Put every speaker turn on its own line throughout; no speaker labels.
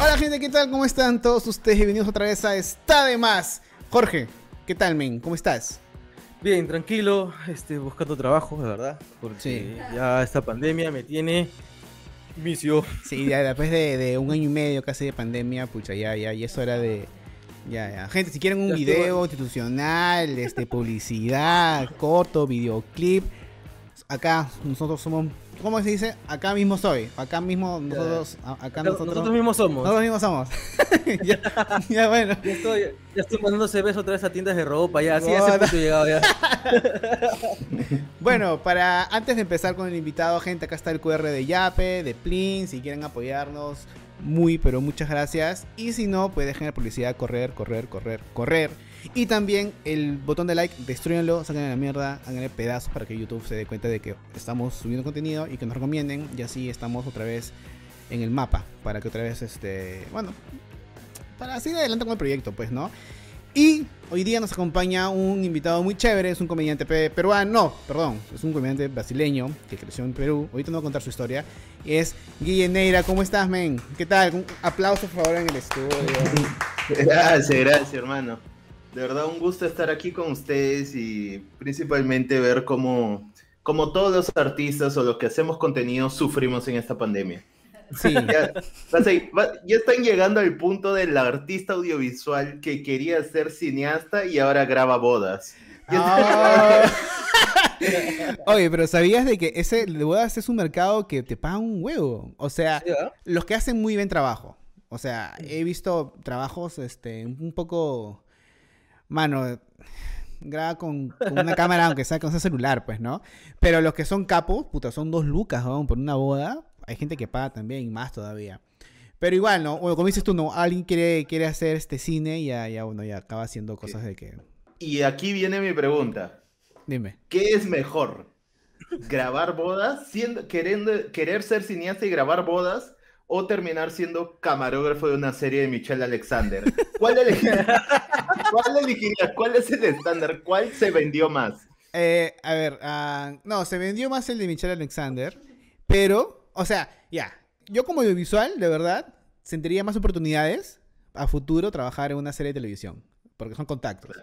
Hola gente, ¿qué tal? ¿Cómo están todos ustedes? Bienvenidos otra vez a Está de Más. Jorge, ¿qué tal, men? ¿Cómo estás?
Bien, tranquilo, este, buscando trabajo, de verdad, porque
Sí.
ya esta pandemia me tiene vicio.
Sí, ya después de, de un año y medio casi de pandemia, pucha, ya, ya, ya es hora de... Ya, ya. Gente, si quieren un
Ya
video institucional, este, publicidad, corto, videoclip, acá nosotros somos... ¿Cómo se dice? Acá mismo soy. Acá mismo nosotros... Acá nosotros...
Nosotros mismos somos.
Nosotros mismos somos. ya, ya, bueno.
Ya estoy, ya estoy mandando CVs otra vez a tiendas de ropa, ya, así ya
No,
ese
no.
punto he llegado ya.
Bueno, para antes de empezar con el invitado, gente, acá está el QR de Yape, de Plin, si quieren apoyarnos, muy, pero muchas gracias. Y si no, pues dejen la publicidad correr, correr, correr, correr. Y también el botón de like, destruyanlo, saquen la mierda, háganle pedazos para que YouTube se dé cuenta de que estamos subiendo contenido y que nos recomienden. Y así estamos otra vez en el mapa, para que otra vez, este, bueno, para seguir adelante con el proyecto, pues, ¿no? Y hoy día nos acompaña un invitado muy chévere, es un comediante pe- peruano, no, perdón, es un comediante brasileño que creció en Perú. Ahorita no voy a contar su historia. Es Guille Neira, ¿cómo estás, men? ¿Qué tal? Un aplauso, por favor, en el estudio.
Gracias, gracias, hermano. De verdad, un gusto estar aquí con ustedes y principalmente ver cómo, cómo todos los artistas o los que hacemos contenido sufrimos en esta pandemia.
Sí,
Ya, están llegando al punto del artista audiovisual que quería ser cineasta y ahora graba bodas.
Ah. Oye, pero ¿sabías de que ese de bodas es un mercado que te paga un huevo? O sea,
Sí,
los que hacen muy bien trabajo. O sea, he visto trabajos este un poco mano graba con, con una cámara aunque sea con ese celular, pues, ¿no? Pero los que son capos, puta, son dos lucas, ¿no? por una boda. Hay gente que paga también más todavía. Pero igual, ¿no? Bueno, como dices tú, no, alguien quiere, quiere hacer este cine y ya, ya, bueno, ya acaba haciendo cosas de que.
Y aquí viene mi pregunta.
Dime.
¿Qué es mejor? ¿Grabar bodas? Siendo, queriendo, ¿Querer ser cineasta y grabar bodas? ¿O terminar siendo camarógrafo de una serie de Michelle Alexander? ¿Cuál elegirías? ¿Cuál elegirías? ¿Cuál es el estándar? ¿Cuál se vendió más?
Eh, a ver, ah, no, se vendió más el de Michelle Alexander, pero, o sea, ya, yo como audiovisual, de verdad, sentiría más oportunidades a futuro trabajar en una serie de televisión, porque son contactos.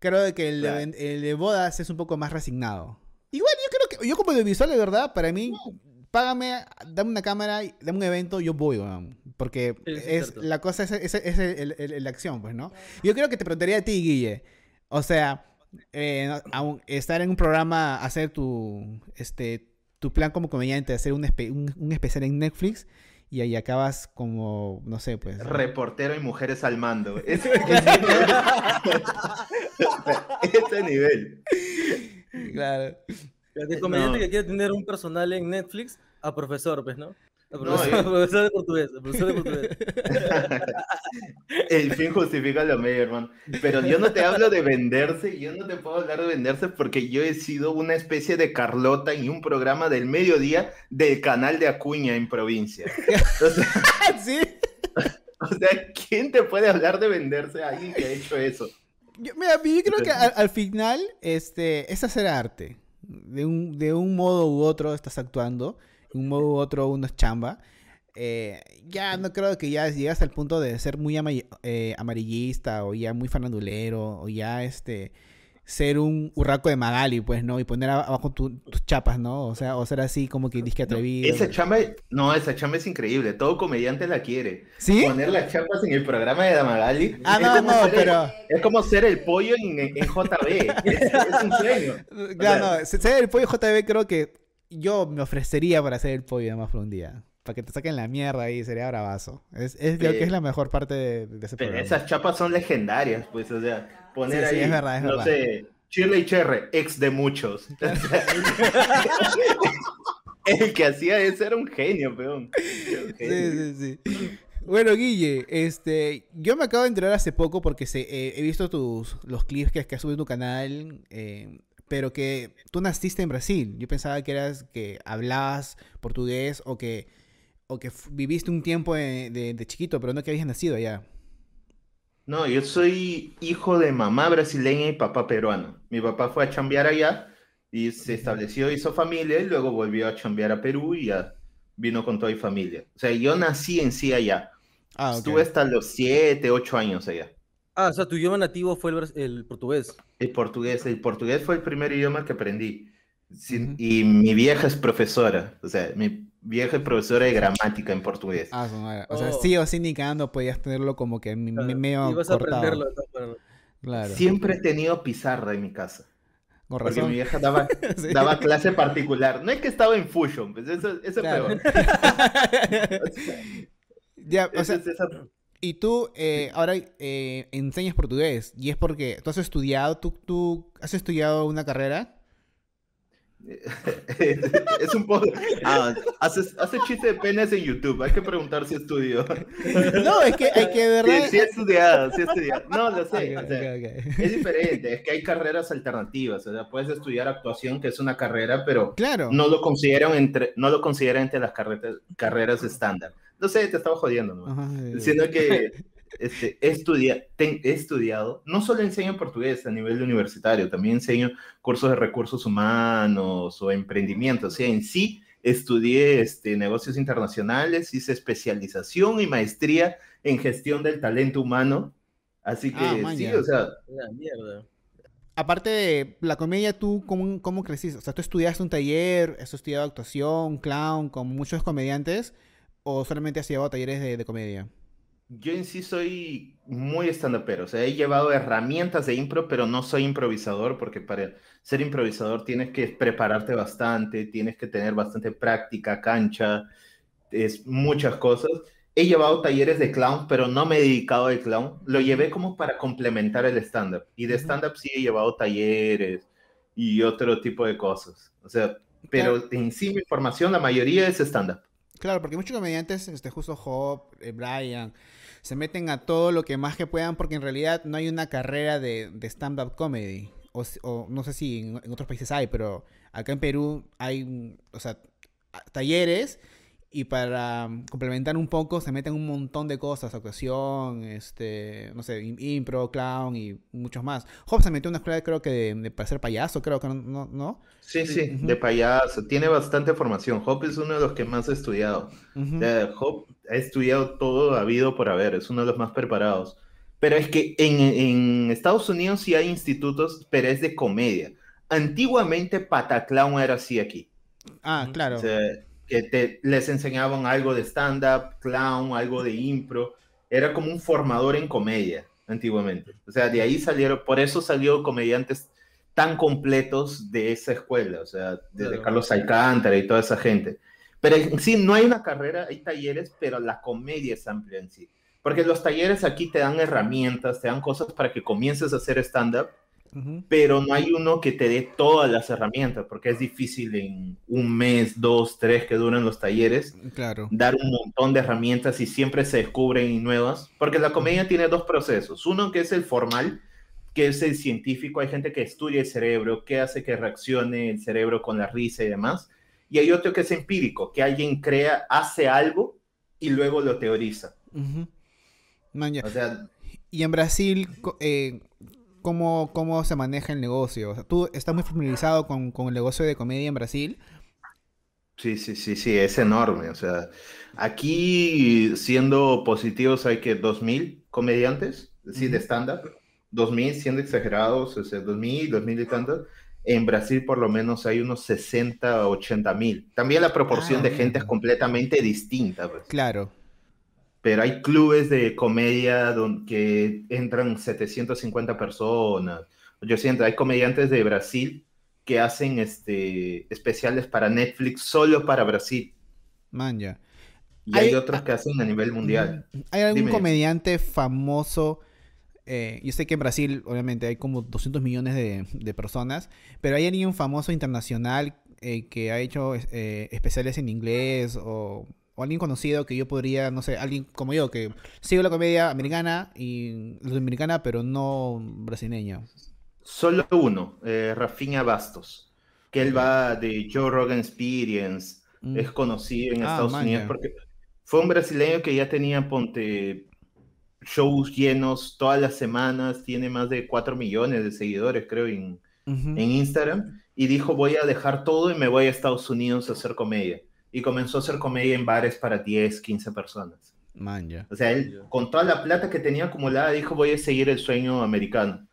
Creo que el, el de bodas es un poco más resignado. Igual, yo creo que, yo como audiovisual, de verdad, para mí, págame, dame una cámara, dame un evento, yo voy, weón, porque
Sí, es
la cosa es, es- es el- el- el- la acción, pues, ¿no? Yo creo que te preguntaría a ti, Guille, o sea, eh, estar en un programa, hacer tu, este, tu plan como comediante, hacer un, espe- un, un especial en Netflix y ahí acabas como, no sé, pues.
Reportero y mujeres al mando. Ese, ese- ese nivel.
Claro.
El comediante
No.
que quiere tener un personal en Netflix, a profesor, pues, ¿no? A
No,
profesor de portugués, a profesor de portugués.
El fin justifica lo medio, hermano. Pero yo no te hablo de venderse, yo no te puedo hablar de venderse porque yo he sido una especie de Carlota en un programa del mediodía del canal de Acuña en provincia. O sea,
sí.
o sea, ¿quién te puede hablar de venderse a alguien que ha hecho eso?
Yo, mira, yo creo que al, al final este, es hacer arte. De un, de un modo u otro estás actuando, un modo u otro uno es chamba. Eh, ya no creo que ya llegas al punto de ser muy ama- eh, amarillista o ya muy farandulero o ya este ser un urraco de Magali, pues, ¿no? Y poner abajo tu- tus chapas, ¿no? O sea, o ser así como que disque atrevido.
Esa chamba, no, esa chamba es increíble, todo comediante la quiere.
¿Sí?
Poner las chapas en el programa de Damagali.
Ah, no, no,
el-
pero...
Es como ser el pollo en, en JB. Es, es un sueño.
Claro,
sea-
no, ser el pollo JB creo que yo me ofrecería para hacer el pollo además por un día. Para que te saquen la mierda ahí, sería bravazo. Es, es creo que es la mejor parte de, de ese
Pero
programa.
esas chapas son legendarias, pues, o sea, poner
Sí, sí,
ahí,
es verdad, es
no
verdad.
sé, Shirley Cherry, ex de muchos. El que hacía eso era un genio, peón. Era un genio.
Sí, sí, sí. Bueno, Guille, este, yo me acabo de enterar hace poco porque se, eh, he visto tus, los clips que, que has subido en tu canal, eh, pero que tú naciste en Brasil. Yo pensaba que eras que hablabas portugués o que, o que viviste un tiempo de, de- de chiquito, pero no que habías nacido allá.
No, yo soy hijo de mamá brasileña y papá peruano. Mi papá fue a chambear allá Y se estableció, hizo familia y luego volvió a chambear a Perú y ya vino con toda mi familia. O sea, yo nací en sí allá.
Ah.
Estuve hasta los 7, 8 años allá.
Ah, o sea, tu idioma nativo fue el, el portugués.
El portugués, el portugués fue el primer idioma que aprendí. Sin-. Y mi vieja es profesora, o sea, mi vieja es profesora de gramática en portugués.
Ah, su madre. O sea,
Oh.
sí o sí ni cagando podías tenerlo como que
Claro,
medio
y vas a
cortado.
aprenderlo.
Claro.
Siempre he tenido pizarra en mi casa,
Con
porque
razón.
mi vieja daba,
Sí.
daba clase particular. No es que estaba en Fusion, pues eso, eso es
Claro.
peor.
Ya, o sea,
es esa-
y tú eh, ahora eh, enseñas portugués y es porque tú has estudiado, tú, tú has estudiado una carrera.
es un poco... Ah, hace, hace chiste de penes en YouTube, hay que preguntar si estudió.
No, es que hay que de
Sí,
verdad.
sí he estudiado, sí he estudiado. No, lo sé. o. Es diferente, es que hay carreras alternativas, o sea, puedes estudiar actuación, que es una carrera, pero
Claro.
no lo consideran entre, no lo consideran entre las carreras, carreras estándar. No sé, te estaba jodiendo, ¿no?
Ajá,
Sino que este, he, estudia- he estudiado, no solo enseño portugués a nivel universitario, también enseño cursos de recursos humanos o emprendimiento, o sea, en sí estudié este, negocios internacionales, hice especialización y maestría en gestión del talento humano, así que
Ah,
sí, o sea,
La mierda.
Aparte de la comedia, ¿tú cómo, cómo creciste? O sea, ¿tú estudiaste un taller, has estudiado actuación, clown, como muchos comediantes? ¿O solamente has llevado talleres de, de comedia?
Yo en sí soy muy stand-upero, o sea, he llevado herramientas de impro, pero no soy improvisador, porque para ser improvisador tienes que prepararte bastante, tienes que tener bastante práctica, cancha, es muchas cosas. He llevado talleres de clown, pero no me he dedicado al clown. Lo llevé como para complementar el stand-up. Y de stand-up sí he llevado talleres y otro tipo de cosas. O sea, pero en sí mi formación, la mayoría es stand-up.
Claro, porque muchos comediantes, este, justo Job, eh, Brian, se meten a todo lo que más que puedan porque en realidad no hay una carrera de, stand-up comedy. O, o no sé si en, en otros países hay, pero acá en Perú hay, o sea, talleres y para mm, complementar un poco se meten un montón de cosas, actuación, este, no sé, im- impro, clown y muchos más. Job se metió en una escuela creo que de, de para ser payaso, creo que no, no.
Sí, sí,
Ujú.
de payaso. Tiene bastante formación. Hop es uno de los que más ha estudiado.
Ujú.
O sea, Hop ha estudiado todo habido por haber. Es uno de los más preparados. Pero es que en, en Estados Unidos sí hay institutos, pero es de comedia. Antiguamente Pataclown era así aquí.
Ah, claro.
O sea, que te, les enseñaban algo de stand-up, clown, algo de impro. Era como un formador en comedia, antiguamente. O sea, de ahí salieron, por eso salió comediantes tan completos de esa escuela, o sea, desde
Claro.
Carlos Alcántara y toda esa gente. Pero en sí, no hay una carrera, hay talleres, pero la comedia es amplia en sí. Porque los talleres aquí te dan herramientas, te dan cosas para que comiences a hacer stand-up, Pero no hay uno que te dé todas las herramientas, porque es difícil en un mes, dos, tres que duran los talleres,
Claro.
dar un montón de herramientas y siempre se descubren nuevas, porque la comedia tiene dos procesos. Uno que es el formal, que es el científico, hay gente que estudia el cerebro, qué hace que reaccione el cerebro con la risa y demás, y hay otro que es empírico, que alguien crea, hace algo y luego lo teoriza.
Man, ya.
O sea,
Y en Brasil, eh, ¿cómo, ¿cómo se maneja el negocio? O sea, ¿tú estás muy familiarizado con, con el negocio de comedia en Brasil?
Sí, sí, sí, sí, es enorme. O sea, aquí siendo positivos hay que 2.000 comediantes, sí, de
Ujú.
stand-up, 2.000 siendo exagerados, o sea, 2.000, 2.000 y tantos. En Brasil por lo menos hay unos 60, 80 mil. También la proporción
Ah,
de gente es completamente distinta, pues.
Claro.
Pero hay clubes de comedia donde que entran 750 personas, 800. Hay comediantes de Brasil que hacen este, especiales para Netflix solo para Brasil.
Man, ya.
Y hay
Hay-
otros que hacen a nivel mundial.
¿Hay algún
Dime.
comediante famoso? eh, yo sé que en Brasil, obviamente, hay como 200 millones de, de personas, pero ¿hay alguien famoso internacional eh, que ha hecho eh, especiales en inglés o, o alguien conocido que yo podría, no sé, alguien como yo que sigo la comedia americana y latinoamericana, pero no brasileña?
Solo uno, eh, Rafinha Bastos, que él va de Joe Rogan Experience,
Mm.
es conocido en
Ah,
Estados
man,
Unidos porque fue un brasileño que ya tenía, ponte, shows llenos todas las semanas, tiene más de 4 millones de seguidores, creo, en, en Instagram y dijo voy a dejar todo y me voy a Estados Unidos a hacer comedia. Y comenzó a hacer comedia en bares para 10, 15 personas.
Man, ya.
O sea, él con toda la plata que tenía acumulada dijo voy a seguir el sueño americano.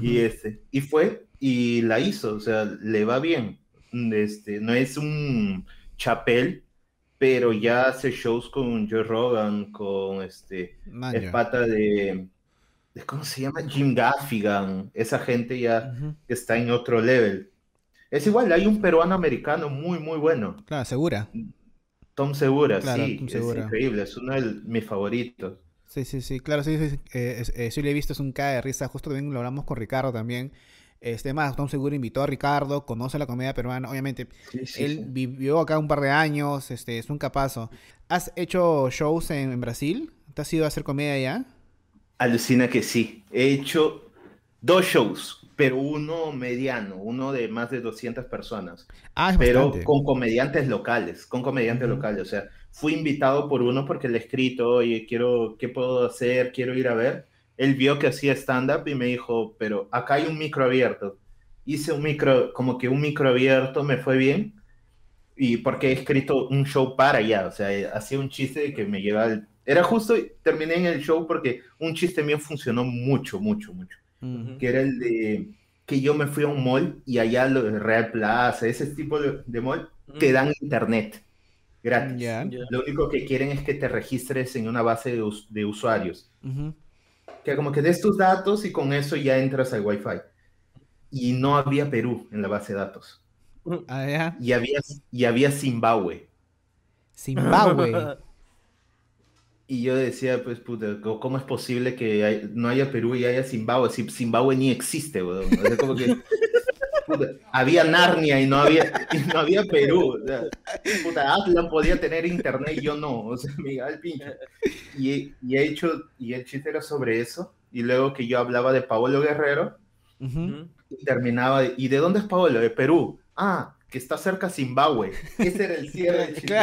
Y este, y fue y la hizo, o sea, le va bien. Este, no es un chapel, pero ya hace shows con Joe Rogan, con este
Man,
el
ya.
pata de, de- ¿cómo se llama? Jim Gaffigan. Esa gente ya
Ujú.
está en otro level. Es igual, hay un peruano americano muy, muy bueno.
Claro, segura.
Tom Segura,
Claro,
sí,
Tom
es
Segura.
increíble, es uno de mis favoritos.
Sí, sí, sí, claro, sí, sí, sí, eh, eh, sí lo he visto, es un cae de risa, justo también lo hablamos con Ricardo también. Este más, Tom Seguro invitó a Ricardo, conoce la comedia peruana, obviamente,
Sí, sí,
él vivió acá un par de años, este, es un capazo. ¿Has hecho shows en, en Brasil? ¿Te has ido a hacer comedia allá?
Alucina que sí. He hecho dos shows, pero uno mediano, uno de más de 200 personas,
Ah, es
pero
bastante.
con comediantes locales, con comediantes
Ujú.
locales. O sea, fui invitado por uno porque le he escrito, oye, quiero, ¿qué puedo hacer? Quiero ir a ver. Él vio que hacía stand-up y me dijo, pero acá hay un micro abierto. Hice un micro, como que un micro abierto, me fue bien. Y porque he escrito un show para allá, o sea, hacía un chiste que me llevaba al... Era justo, terminé en el show porque un chiste mío funcionó mucho, mucho, mucho. Que era el de que yo me fui a un mall y allá lo de Real Plaza, ese tipo de, de mall, te dan internet gratis. Lo único que quieren es que te registres en una base de, us- de usuarios. Que como que des tus datos y con eso ya entras al Wi-Fi. Y no había Perú en la base de datos.
Ah.
Y había, y había Zimbabue.
Zimbabue.
Y yo decía, pues, puta, ¿cómo es posible que hay- no haya Perú y haya Zimbabue? Si Zimbabue ni existe, weón. O sea, como que, puta, había Narnia y no había, y no había Perú. O sea, puta, Atlan podía tener internet y yo no. O sea, me el pincho. Y, y he hecho, y el chiste era sobre eso. Y luego que yo hablaba de Paolo Guerrero,
Ujú.
y terminaba, de, ¿y de dónde es Paolo? De Perú. Ah, que está cerca Zimbabue. Ese era el cierre del chiste.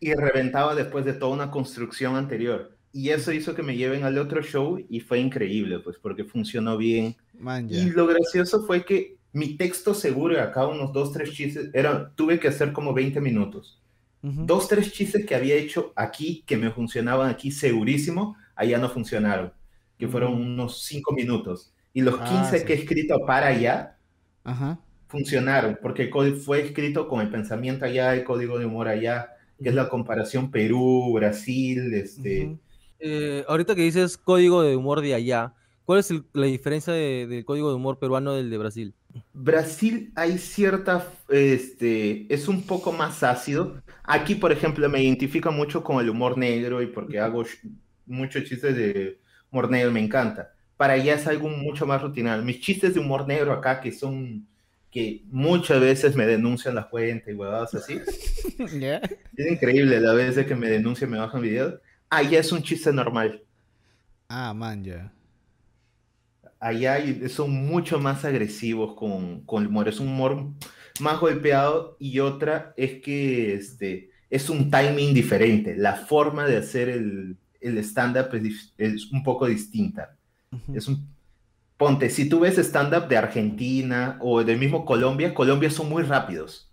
Y reventaba después de toda una construcción anterior. Y eso hizo que me lleven al otro show y fue increíble, pues porque funcionó bien.
Man.
Y lo gracioso fue que mi texto seguro, acá unos dos, tres chistes, era, tuve que hacer como 20 minutos. Dos, tres chistes que había hecho aquí, que me funcionaban aquí segurísimo, allá no funcionaron, que fueron unos 5 minutos. Y los
Ah,
15
sí.
que he escrito para allá,
Ajá.
funcionaron, porque el código fue escrito con el pensamiento allá, el código de humor allá, que es la comparación Perú, Brasil, este...
Ujú.
Eh, ahorita que dices código de humor de allá, ¿cuál es el- la diferencia de- del código de humor peruano del de Brasil?
Brasil hay cierta, este, es un poco más ácido. Aquí, por ejemplo, me identifico mucho con el humor negro y porque hago muchos chistes de humor negro, me encanta. Para allá es algo mucho más rutinario. Mis chistes de humor negro acá, que son, que muchas veces me denuncian la cuenta y huevadas así.
Ya.
Es increíble la vez de que me denuncian, me bajan videos. Allá es un chiste normal.
Ah, man, ya.
allá hay- son mucho más agresivos con, con el humor, es un humor más golpeado y otra es que este, es un timing diferente, la forma de hacer el, el stand-up es, es un poco distinta.
Ujú.
Es un, ponte, si tú ves stand-up de Argentina o del mismo Colombia, Colombia son muy rápidos.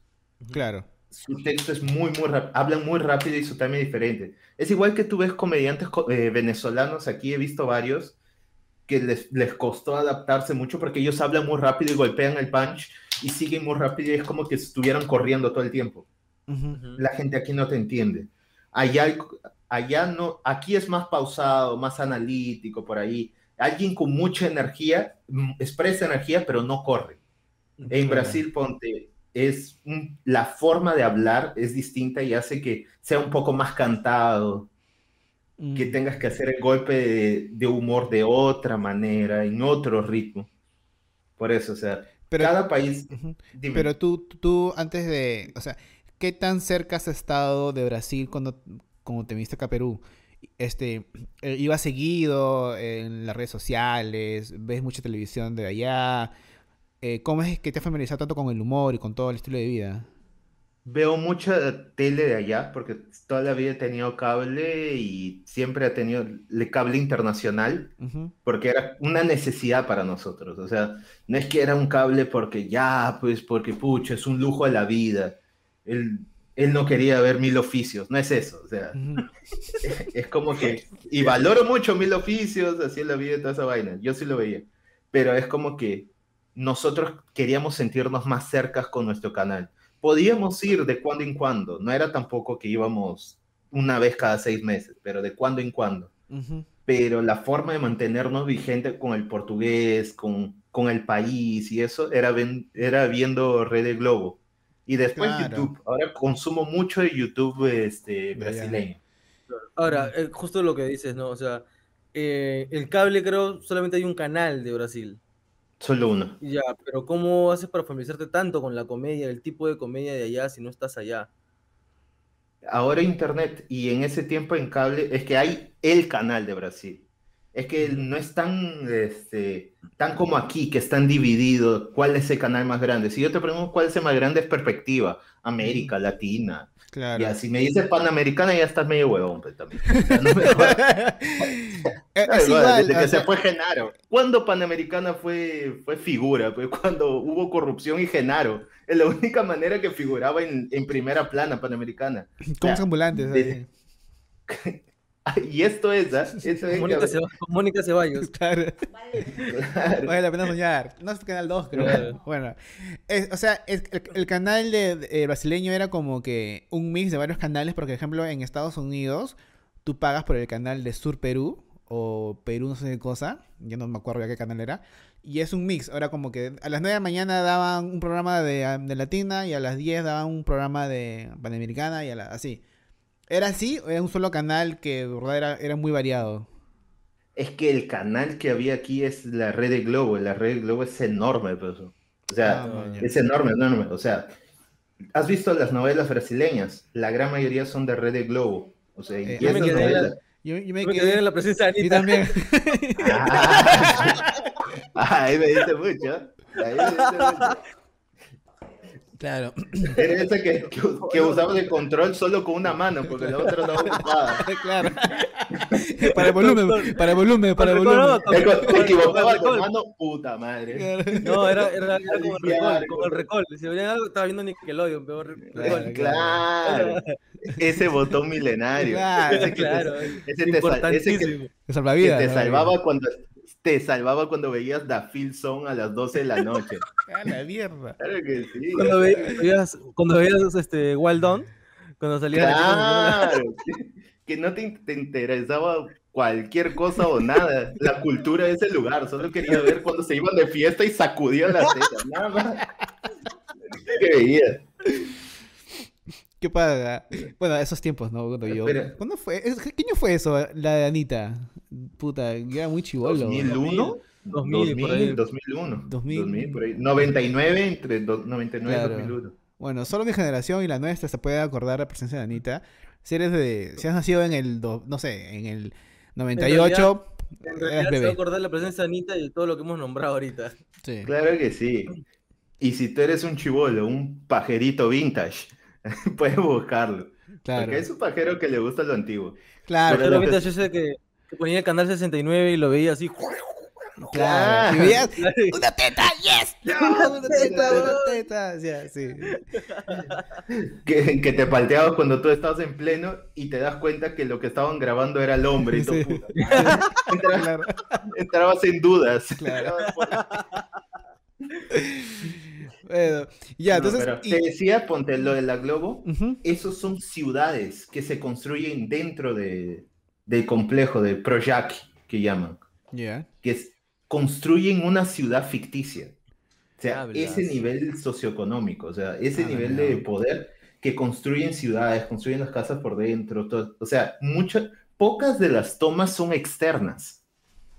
Claro.
Su texto es muy, muy rápido, hablan muy rápido y su timing es diferente. Es igual que tú ves comediantes co- eh, venezolanos, aquí he visto varios, que les, les costó adaptarse mucho porque ellos hablan muy rápido y golpean el punch y siguen muy rápido y es como que estuvieran corriendo todo el tiempo. La gente aquí no te entiende. Allá, allá no, aquí es más pausado, más analítico, por ahí. Alguien con mucha energía mm, expresa energía, pero no corre. En. Brasil, ponte, es un- la forma de hablar es distinta y hace que sea un poco más cantado, que
Mm.
tengas que hacer el golpe de, de humor de otra manera, en otro ritmo. Por eso, o sea,
Pero,
cada país, dime,
Pero tú, tú, antes de, o sea, ¿qué tan cerca has estado de Brasil cuando, cuando te viniste acá a Perú? Este, eh, ¿ibas seguido en las redes sociales? ¿Ves mucha televisión de allá? Eh, ¿cómo es que te has familiarizado tanto con el humor y con todo el estilo de vida?
veo mucha tele de allá porque toda la vida he tenido cable y siempre he tenido el cable internacional porque era una necesidad para nosotros. O sea, no es que era un cable porque ya, pues porque pucha, es un lujo de la vida. Él, él no quería ver mil oficios, no es eso. O sea, es como que, y valoro mucho mil oficios, así en la vida y toda esa vaina, yo sí lo veía, pero es como que nosotros queríamos sentirnos más cercas con nuestro canal. Podíamos ir de cuando en cuando, no era tampoco que íbamos una vez cada seis meses, pero de cuando en cuando. Pero la forma de mantenernos vigente con el portugués, con, con el país y eso, era, ven- era viendo Red Globo. Y después
Claro.
YouTube. Ahora consumo mucho de YouTube este, brasileño.
Ahora, eh, justo lo que dices, ¿no? O sea, eh, el cable creo solamente hay un canal de Brasil.
Solo uno.
Ya, pero ¿cómo haces para familiarizarte tanto con la comedia, el tipo de comedia de allá si no estás allá?
Ahora internet y en ese tiempo en cable es que hay el canal de Brasil. Es que no es tan, este, tan como aquí, que están divididos. ¿Cuál es el canal más grande? Si yo te pregunto cuál es el más grande, es perspectiva. América, Latina.
Claro.
Ya, si me dices Panamericana, ya estás medio huevón, pues, también. O sea, no me.
Eh, es
brother,
igual,
desde
o
que
sea,
se fue Genaro. ¿Cuándo Panamericana fue, fue figura? Pues cuando hubo corrupción y Genaro. Es la única manera que figuraba en, en primera plana Panamericana.
como
Ya,
ambulantes.
de- Y esto es, ¿ah? Esto es
Mónica, Ceba- Mónica Ceballos.
Claro.
Claro.
Vale la pena soñar. No es Canal 2, creo.
Claro.
Bueno, es- o sea, es- el, el canal de, de- brasileño era como que un mix de varios canales, porque, por ejemplo, en Estados Unidos, tú pagas por el canal de Sur Perú o Perú no sé qué cosa, ya no me acuerdo ya qué canal era, y es un mix. Ahora como que a las 9 de la mañana daban un programa de, de Latina y a las 10 daban un programa de Panamericana y a la, así. ¿Era así o era un solo canal que de verdad era, era muy variado?
Es que el canal que había aquí es la red de Globo. La red de Globo es enorme, pues. O sea,
Ah,
es enorme, enorme. O sea, ¿has visto las novelas brasileñas? La gran mayoría son de red de Globo. O sea, y
Eh,
esas
yo me quedé-
novelas-
Yo, yo me
Yo me
quedé...
en la presencia de
Y
Anita.
también.
Ah, ahí me dice mucho. Ahí me dice mucho.
Claro.
Era esa que, que, que usaba el control solo con una mano, porque la otra no ocupaba.
claro. para el volumen, para el volumen, para el volumen.
Te, equivocabas
con-
mano, puta madre.
No, era, era, era como el recol, como el recol. Si veían algo, estaba viendo Nickelodeon, peor recol.
Claro. Ese botón milenario.
Claro,
ese que te- ese te, ese que, te salvaba cuando te salvaba cuando veías Da Phil Song a las 12 de la noche.
A la mierda.
Claro que sí.
Cuando ve- veías, cuando veías este, Wild Dawn, cuando salía la chica-
Claro. Que no te, te interesaba cualquier cosa o nada. La cultura de ese lugar. Solo quería ver cuando se iban de fiesta y sacudían las tetas. Nada más. Que veías.
¿Qué pasa? Bueno, esos tiempos, ¿no? Cuando yo... ¿Cuándo fue? ¿Qué año fue eso? La de Anita. Puta, yo era muy chivolo.
2001.
2000, por ahí.
2001.
2000.
2000, por ahí. 99 entre do- 99
Claro.
y 2001.
Bueno, solo mi generación y la nuestra se puede acordar la presencia de Anita. Si eres de... Si has nacido en el... do- no sé, en el 98...
En realidad se va a acordar la presencia de Anita y de todo lo que hemos nombrado ahorita.
Sí.
Claro que sí. Y si tú eres un chivolo, un pajerito vintage, puedes buscarlo.
Claro.
Porque es un pajero que le gusta lo antiguo.
Claro,
Pero lo que-
mientras ese que, ponía el canal 69 y lo veía así.
claro. Y veías, ¡Una teta! ¡Yes! ¡No! ¡Una teta! ¡Una teta! Sí.
Que, que te palteabas cuando tú estabas en pleno y te das cuenta que lo que estaban grabando era el hombre. Y tú,
Sí.
puta, entrabas,
Claro.
entrabas en dudas.
Claro. Bueno, ya,
No,
entonces.
pero
y-
Te decía, ponte lo de la Globo.
Ujú,
Esos son ciudades que se construyen dentro de, del complejo de Projac, que llaman.
Ya.
que es, construyen una ciudad ficticia. O sea,
Hablas.
ese nivel socioeconómico, o sea, ese
Ah,
nivel de poder que construyen ciudades, construyen las casas por dentro, todo, o sea, muchas, pocas de las tomas son externas.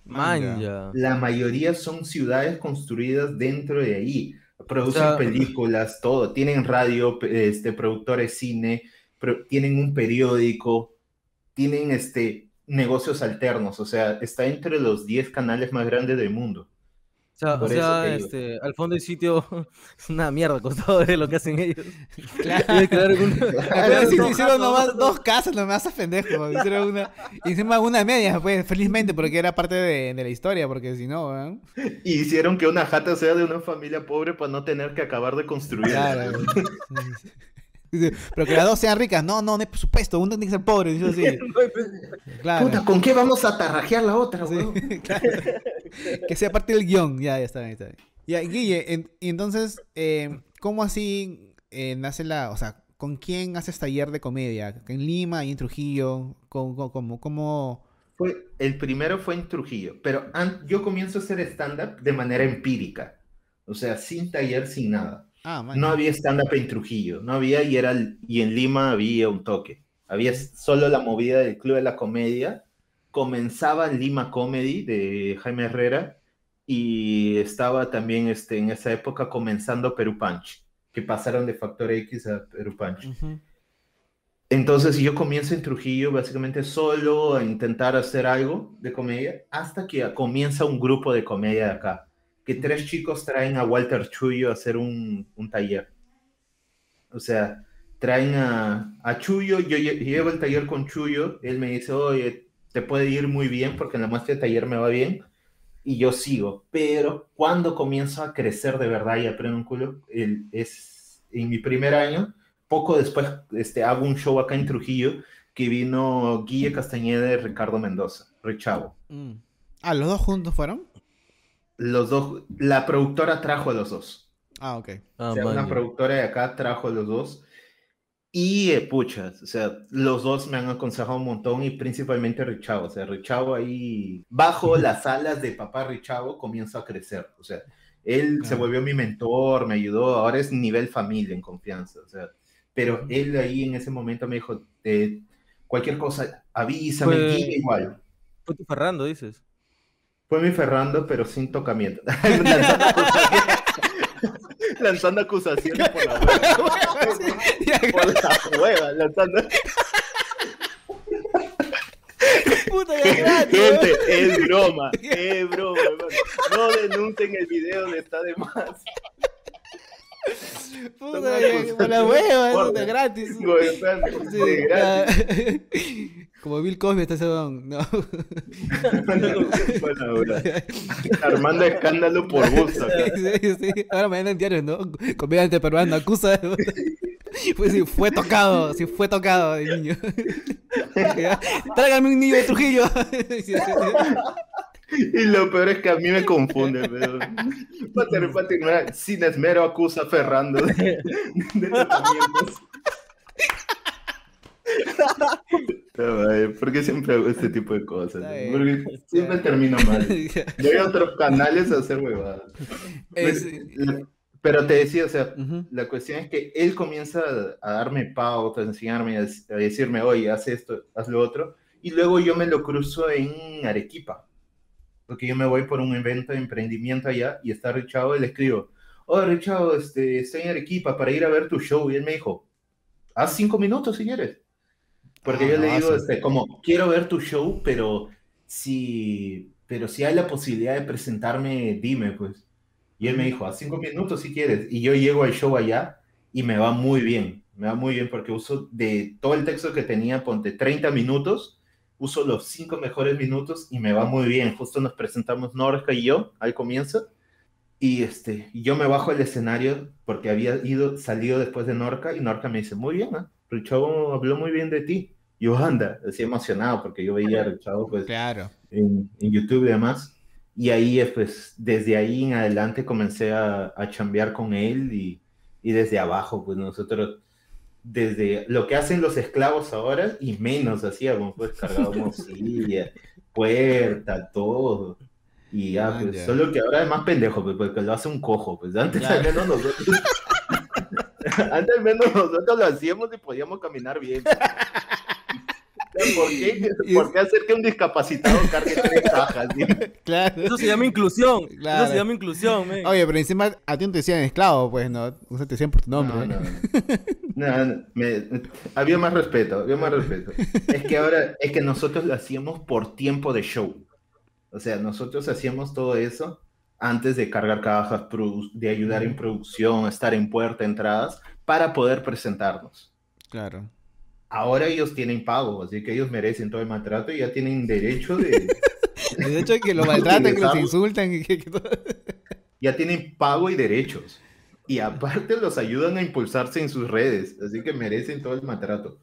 Manja.
La mayoría son ciudades construidas dentro de ahí. Producen
O sea-
películas, todo. Tienen radio, este, productores cine, pro- tienen un periódico, tienen este, negocios alternos. O sea, está entre los 10 canales más grandes del mundo.
O sea, o sea, este, al fondo del sitio es una mierda costado de lo que hacen ellos.
Claro.
Un-
Pero sí,
dos
hicieron
casas,
nomás
dos-
dos casas, nomás a pendejo. Hicieron una, encima una media, pues, felizmente, porque era parte de, de la historia, porque si no, ¿eh?
Y hicieron que una jata sea de una familia pobre para no tener que acabar de construir.
Claro. Dice, Pero que las dos sean ricas. No, no, no hay presupuesto. Uno tiene que ser pobre. Dice así. Claro.
Puta, ¿con qué vamos a tarrajear la otra,
Sí, claro. Que sea parte del guion. Ya, ya está bien, está bien. Ya, Guille, en- y entonces, eh, ¿cómo así eh, nace la. O sea, ¿con quién haces taller de comedia? ¿En Lima y en Trujillo? ¿Cómo? cómo, cómo, cómo-
Fue, el primero fue en Trujillo, pero an- yo comienzo a hacer stand-up de manera empírica. O sea, sin taller, sin nada.
Ah.
No había stand-up en Trujillo, no había y, era, y en Lima había un toque. Había solo la movida del Club de la Comedia. Comenzaba Lima Comedy de Jaime Herrera y estaba también este, en esa época comenzando Perú Punch, que pasaron de Factor X a Perú Punch. Entonces yo comienzo en Trujillo básicamente solo a intentar hacer algo de comedia hasta que comienza un grupo de comedia de acá, que tres chicos traen a Walter Chuyo a hacer un, un taller. O sea, traen a, a Chuyo, yo lle- llevo el taller con Chuyo, él me dice, oye, te puede ir muy bien porque en la muestra de taller me va bien y yo sigo, pero cuando comienzo a crecer de verdad y aprendo un culo, el- es en mi primer año, poco después este, hago un show acá en Trujillo que vino Guille Castañeda y Ricardo Mendoza, Richavo.
Mm. Ah, ¿los dos juntos fueron?
Los dos, la productora trajo a los dos.
Ah, ok.
Ah,
o sea, una productora de acá trajo a los dos. Y eh, puchas, o sea, los dos me han aconsejado un montón y principalmente Richavo. O sea, Richavo ahí, bajo las alas de papá Richavo, comienza a crecer. O sea, él se volvió mi mentor, me ayudó, ahora es nivel familia en confianza. O sea, pero él ahí en ese momento me dijo, eh, cualquier cosa, avísame, Guille igual.
Fue tu Ferrando, dices.
Fue mi Ferrando, pero sin tocamiento. Lanzando acusaciones- Lanzando acusaciones por la hueva. Por la hueva, lanzando.
puta, ya gratis,
Gente, es broma, es broma, hermano. No denuncien el video de está de más.
Puta, por la hueva, eso de gratis. Sí,
de gratis.
Como Bill Cosby está ese don. No.
Armando escándalo por gusto. acá.
Sí, sí. Ahora mañana en diario, ¿no? Comediante peruano acusa. Pues sí, fue tocado, sí fue tocado de niño. Tráigame un niño de Trujillo. Sí, sí, sí.
Y lo peor es que a mí me confunde, pero. Pater, pater, sin esmero acusa a Ferrando de, de ¿Por qué siempre hago este tipo de cosas? Porque siempre termino mal. Voy a otros canales a hacer huevadas.
Es-
La- Pero te decía, o sea,
Ujú.
la cuestión es que él comienza a darme pautas, a enseñarme, a a decirme, oye, haz esto, haz lo otro, y luego yo me lo cruzo en Arequipa, porque yo me voy por un evento de emprendimiento allá, y está Richavo, y le escribo, oh, Richavo, este, estoy en Arequipa para ir a ver tu show, y él me dijo, haz cinco minutos si quieres. Porque
Ah,
yo le digo,
sí.
este, como, quiero ver tu show, pero si, pero si hay la posibilidad de presentarme, dime, pues. Y él me dijo, a cinco minutos si quieres. Y yo llego al show allá y me va muy bien. Me va muy bien porque uso de todo el texto que tenía, ponte 30 minutos, uso los cinco mejores minutos y me va muy bien. Justo nos presentamos Norca y yo al comienzo. Y este, yo me bajo al escenario porque había ido, salido después de Norca y Norca me dice, muy bien, ¿eh? Richavo habló muy bien de ti. Yo anda, así emocionado porque yo veía a Richavo pues
Claro.
en, en YouTube y demás. Y ahí, eh, pues, desde ahí en adelante comencé a, a chambear con él y, y desde abajo, pues nosotros, desde lo que hacen los esclavos ahora y menos hacíamos, pues cargábamos silla, puerta, todo. Y ya,
Ah,
pues, solo que ahora es más pendejo, pues, porque lo hace un cojo, pues, antes
Claro.
al nosotros... Antes al menos nosotros lo hacíamos y podíamos caminar bien. ¿Por qué,
Y
¿Por qué hacer que un discapacitado cargue tres cajas?
Claro.
Eso se llama inclusión.
Claro.
Eso se llama inclusión, men.
Oye, pero encima a ti no te decían esclavo, pues, ¿no? O sea, te decían por tu nombre.
No, no, no. No, me- había más respeto, había más respeto. Es que ahora, es que nosotros lo hacíamos por tiempo de show. O sea, nosotros hacíamos todo eso antes de cargar cajas, de ayudar en producción, estar en puerta, entradas, para poder presentarnos.
Claro.
Ahora ellos tienen pago, así que ellos merecen todo el maltrato y ya tienen derecho de...
De hecho, que lo maltratan, que los insultan. y que-
ya tienen pago y derechos. Y aparte los ayudan a impulsarse en sus redes, así que merecen todo el maltrato.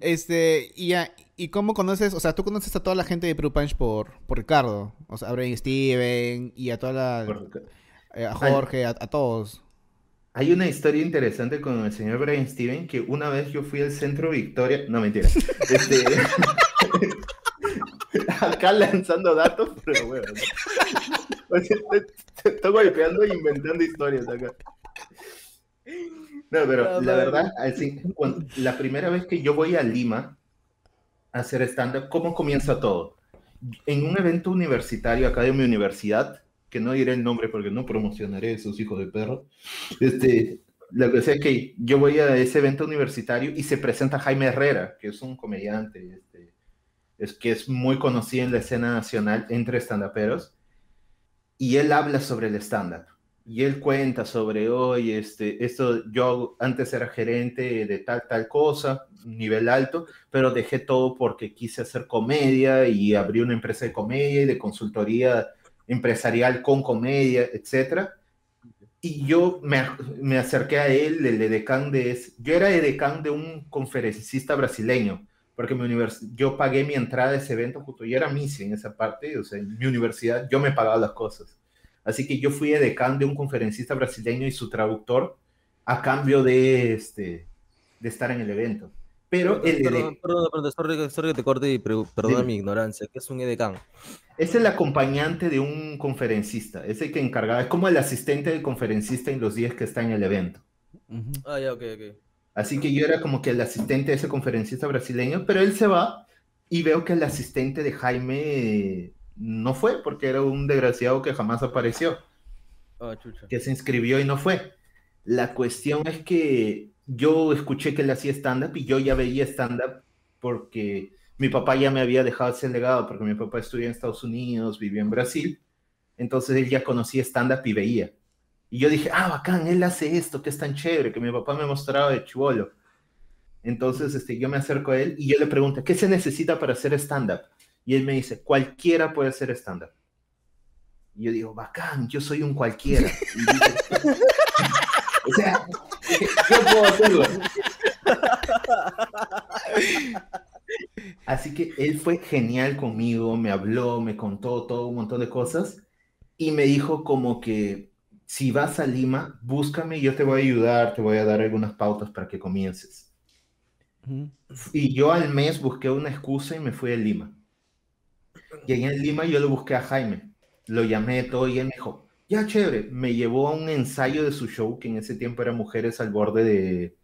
Este, y, ya, ¿y cómo conoces? O sea, tú conoces a toda la gente de Peru Punch por, por Ricardo. O sea, a Brian Steven y a toda la. Eh, a Jorge, a, a todos.
Hay una historia interesante con el señor Brian Steven, que una vez yo fui al centro Victoria, no mentira, este, acá lanzando datos, pero bueno, ¿no? O sea, estoy golpeando e inventando historias acá. No, pero la verdad, así, cuando- la primera vez que yo voy a Lima hacer stand-up, ¿cómo comienza todo? En un evento universitario acá de mi universidad, que no diré el nombre porque no promocionaré esos hijos de perro, este, la cosa es que yo voy a ese evento universitario y se presenta Jaime Herrera, que es un comediante, este, es que es muy conocido en la escena nacional entre estandaperos, y él habla sobre el stand-up. Y él cuenta sobre hoy, este, esto, yo antes era gerente de tal, tal cosa, nivel alto, pero dejé todo porque quise hacer comedia y abrí una empresa de comedia y de consultoría empresarial con comedia, etcétera. Y yo me, me acerqué a él, el edecán de... Yo era edecán de un conferencista brasileño, porque mi univers- yo pagué mi entrada a ese evento, justo yo era Missy en esa parte, o sea, en mi universidad yo me pagaba las cosas. Así que yo fui edecán de un conferencista brasileño y su traductor a cambio de, este, de estar en el evento. Pero el
Perdón, perdón, perdón, sorry, sorry que te corte y perdona mi ignorancia, que es un edecán.
Es el acompañante de un conferencista, es el que encargaba, es como el asistente del conferencista en los días que está en el evento.
Ujú.
Ah, ya, ok, ok.
Así que yo era como que el asistente de ese conferencista brasileño, pero él se va y veo que el asistente de Jaime no fue, porque era un desgraciado que jamás apareció,
Ah,
que se inscribió y no fue. La cuestión es que yo escuché que él hacía stand-up y yo ya veía stand-up porque mi papá ya me había dejado ese legado, porque mi papá estudió en Estados Unidos, vivió en Brasil, entonces él ya conocía stand-up y veía. Y yo dije, ah, bacán, él hace esto, que es tan chévere, que mi papá me mostraba de chivolo. Entonces este, yo me acerco a él y yo le pregunto, ¿qué se necesita para hacer stand-up? Y él me dice, cualquiera puede hacer stand-up. Y yo digo, bacán, yo soy un cualquiera. O sea, yo puedo hacerlo. Así que él fue genial conmigo, me habló, me contó todo un montón de cosas y me dijo como que si vas a Lima, búscame, yo te voy a ayudar, te voy a dar algunas pautas para que comiences. Y yo al mes busqué una excusa y me fui a Lima. Y allá en Lima yo lo busqué a Jaime, lo llamé todo y él me dijo, ya chévere, me llevó a un ensayo de su show, que en ese tiempo era Mujeres al borde de,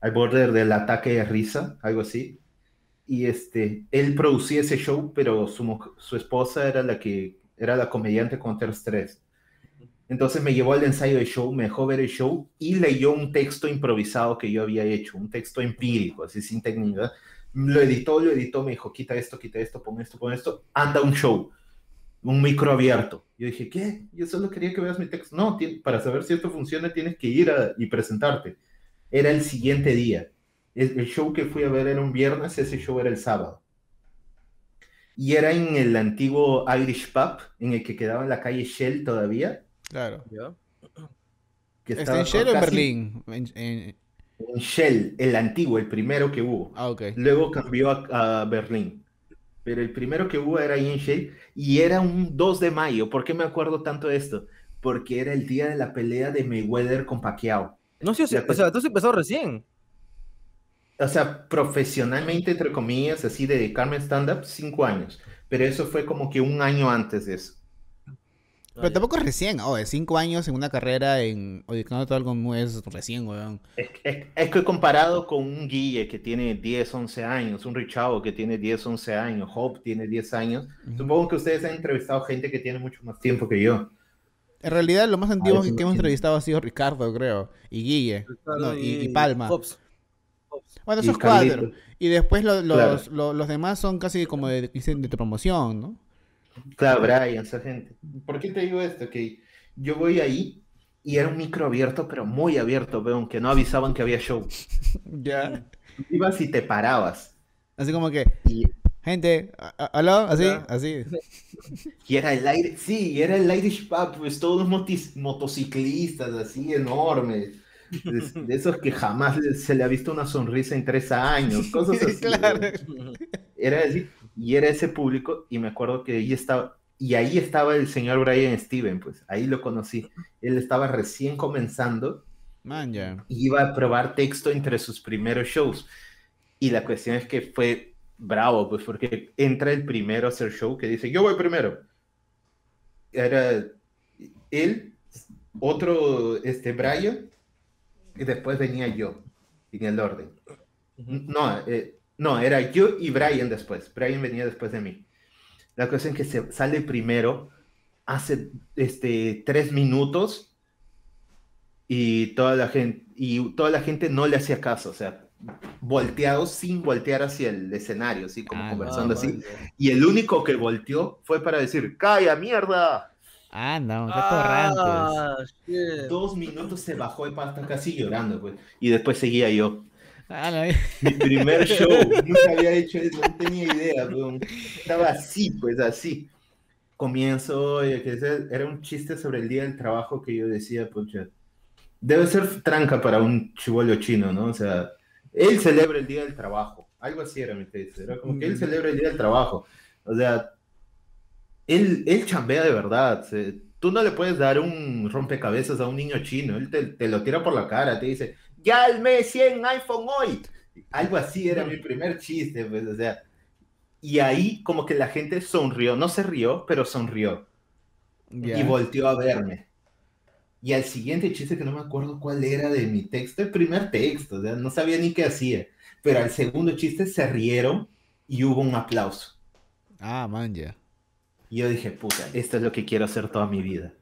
al borde del ataque de risa, algo así. Y este, él producía ese show, pero su, su esposa era la que era la comediante Counter Stress. Entonces me llevó al ensayo del show, me dejó ver el show y leyó un texto improvisado que yo había hecho, un texto empírico, así sin técnica. Lo editó, lo editó, me dijo, quita esto, quita esto, pon esto, pon esto, anda un show, un micro abierto. Yo dije, ¿qué? Yo solo quería que veas mi texto. No, para saber si esto funciona tienes que ir a- y presentarte. Era el siguiente día. El, el show que fui a ver era un viernes, ese show era el sábado. Y era en el antiguo Irish Pub, en el que quedaba en la calle Shell todavía.
Claro. ¿Está en Shell o en Berlín? En- en-
En Shell, el antiguo, el primero que hubo.
Ah, ok.
Luego cambió a, a Berlín. Pero el primero que hubo era en Shell y era un 2 de mayo. ¿Por qué me acuerdo tanto de esto? Porque era el día de la pelea de Mayweather con Pacquiao.
No, sí, o sea, o sea, has empezado recién.
O sea, profesionalmente, entre comillas, así de dedicarme a stand-up, cinco años. Pero eso fue como que un año antes de eso.
Ah,
Pero tampoco es recién, oh, de cinco años en una carrera en o dedicándote a algo no es recién, weón.
Es, es- es que comparado con un Guille que tiene 10, 11 años, un Richao que tiene 10, 11 años, Hope tiene 10 años, supongo que ustedes han entrevistado gente que tiene mucho más tiempo que yo.
En realidad, lo más antiguo
eso
que hemos entrevistado ha sido Ricardo, creo. Y Guille. No, y, y Palma. Bueno, esos cuatro. Y después lo- los,
Claro.
lo- los demás son casi como de, dicen de promoción, ¿no?
Claro, Brian, esa gente. ¿Por qué te digo esto? Que yo voy ahí y era un micro abierto, pero muy abierto, weón, que no avisaban que había show.
Ya.
Ibas y te parabas.
Así como que,
Y,
gente, ¿aló? Así,
Ya.
así.
y era el aire, sí, y era el Irish Pub, pues todos los motis- motociclistas así enormes. De, de esos que jamás se le ha visto una sonrisa en tres años, cosas así.
Claro.
Era así, y era ese público, y me acuerdo que ahí estaba, y ahí estaba el señor Brian Steven, pues ahí lo conocí. Él estaba recién comenzando
Man, ya.
y iba a probar texto entre sus primeros shows. Y la cuestión es que fue bravo, pues porque entra el primero a hacer show que dice, yo voy primero. Era él, otro, este, Brian, y después venía yo, en el orden. No, eh, no, era yo y Brian después. Brian venía después de mí. La cosa es que se sale primero, hace este, tres minutos y toda la gente y toda la gente no le hacía caso, o sea, volteado sin voltear hacia el escenario, así como
Ah,
conversando así. Y el único que volteó fue para decir, ¡calla, mierda!
Ah, no.
Ah.
Dos minutos se bajó de pasta casi llorando, pues. Y después seguía yo.
Ah,
Mi primer show, nunca había hecho eso, no tenía idea. Estaba así, pues así. Comienzo, ese era un chiste sobre el día del trabajo que yo decía, pucha, debe ser tranca para un chivolo chino, ¿no? O sea, él celebra el día del trabajo, algo así era mi texto, era como que él celebra el día del trabajo, o sea, él, él chambea de verdad, se- tú no le puedes dar un rompecabezas a un niño chino, él te, te lo tira por la cara, te dice, ya el mes 100 iPhone hoy, algo así era mi primer chiste, pues, o sea, y ahí como que la gente sonrió, no se rió, pero sonrió y volteó a verme. Y al siguiente chiste, que no me acuerdo cuál era de mi texto, el primer texto, o sea, no sabía ni qué hacía, pero al segundo chiste se rieron y hubo un aplauso.
Ah, man, ya.
Y yo dije, puta, esto es lo que quiero hacer toda mi vida.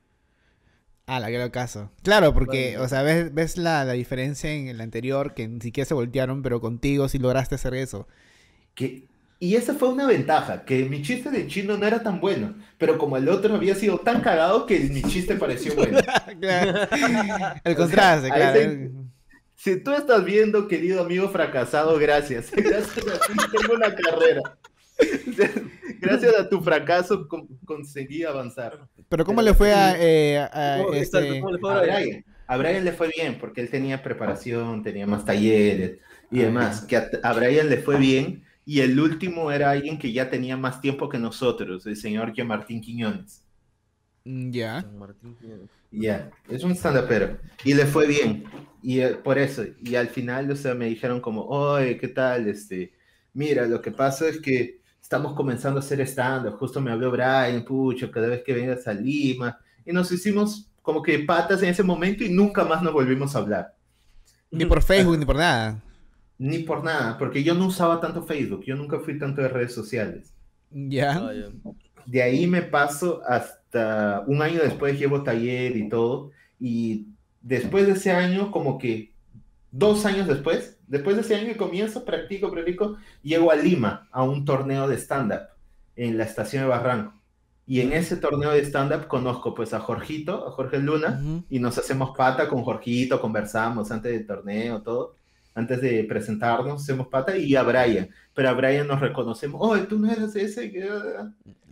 Ah, la que lo caso. Claro, porque,
Bueno.
o sea, ves, ves la, la diferencia en el anterior, que ni siquiera se voltearon, pero contigo sí lograste hacer eso.
Que... Y esa fue una ventaja, que mi chiste de chino no era tan bueno, pero como el otro había sido tan cagado que mi chiste pareció bueno.
Claro. El contraste, claro.
ese- Si tú estás viendo, querido amigo fracasado, gracias. Gracias a ti tengo una carrera. Gracias a tu fracaso con- conseguí avanzar.
Pero ¿cómo le fue a, eh, a
¿Cómo-
este...
cómo le fue
A
Brian?
A Brian le fue bien porque él tenía preparación, tenía más talleres y demás. Que a, a Brian le fue bien y el último era alguien que ya tenía más tiempo que nosotros, el señor Jean Martín Quiñones.
Mm, Ya.
Tiene-
Ya, es un stand-upero. Y le fue bien. Y eh, por eso, y al final, o sea, me dijeron como, oye, ¿qué tal? Este, mira, lo que pasa es que estamos comenzando a hacer stand-up. Justo me habló Brian, pucho, cada vez que vengas a Lima. Y nos hicimos como que patas en ese momento y nunca más nos volvimos a hablar.
Ni por Facebook, ni por nada.
Ni por nada, porque yo no usaba tanto Facebook. Yo nunca fui tanto de redes sociales.
Ya.
Ah, ya.
De ahí me paso hasta un año después llevo taller y todo. Y después de ese año, como que dos años después, después de ese año que comienzo, practico, practico, llego a Lima a un torneo de stand-up en la estación de Barranco. Y en ese torneo de stand-up conozco pues a Jorgito, a Jorge Luna,
Ujú.
y nos hacemos pata con Jorgito, conversamos antes del torneo, todo, antes de presentarnos, hacemos pata, y a Brian. Pero a Brian nos reconocemos, oh, tú no eres ese. que-".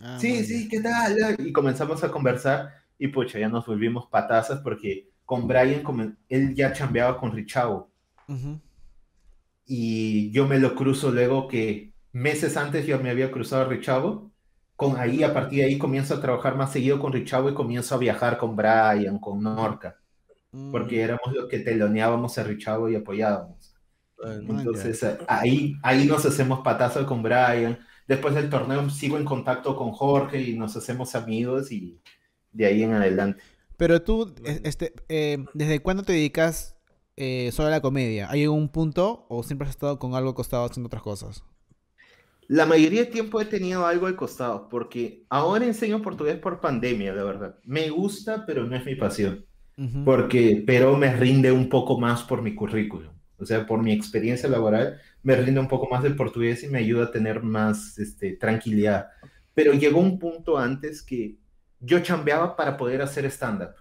Ah,
Sí,
man,
sí, ¿qué tal? Y comenzamos a conversar y pucha, ya nos volvimos patazas porque con Brian, él ya chambeaba con Richavo
ya. Ujú.
Y yo me lo cruzo luego que meses antes yo me había cruzado a Richavo, con ahí, a partir de ahí comienzo a trabajar más seguido con Richavo y comienzo a viajar con Brian, con Norca,
Mm.
porque éramos los que teloneábamos a Richavo y apoyábamos.
Bueno,
Entonces ahí, ahí nos hacemos patazos con Brian. Después del torneo sigo en contacto con Jorge y nos hacemos amigos y de ahí en adelante.
Pero tú, es- este, eh, ¿desde cuándo te dedicas eh, solo la comedia? ¿Hay algún punto o siempre has estado con algo acostado haciendo otras cosas?
La mayoría de tiempo he tenido algo de costado porque ahora enseño portugués por pandemia, la verdad. Me gusta, pero no es mi pasión.
Ujú.
Porque, pero me rinde un poco más por mi currículum. O sea, por mi experiencia laboral, me rinde un poco más el portugués y me ayuda a tener más este, tranquilidad. pero llegó un punto antes que yo chambeaba para poder hacer stand-up.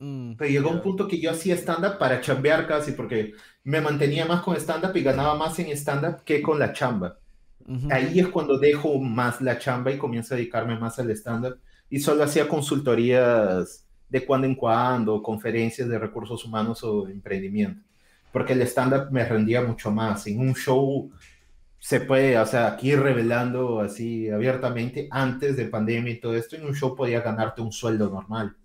Mm,
Pero llegó un punto que yo hacía stand-up para chambear casi, porque me mantenía más con stand-up y ganaba más en stand-up que con la chamba.
ujú.
Ahí es cuando dejo más la chamba y comienzo a dedicarme más al stand-up. Y solo hacía consultorías de cuando en cuando, conferencias de recursos humanos o emprendimiento. Porque el stand-up me rendía mucho más. En un show se puede, o sea, aquí revelando así abiertamente, antes de pandemia y todo esto, en un show podía ganarte un sueldo normal.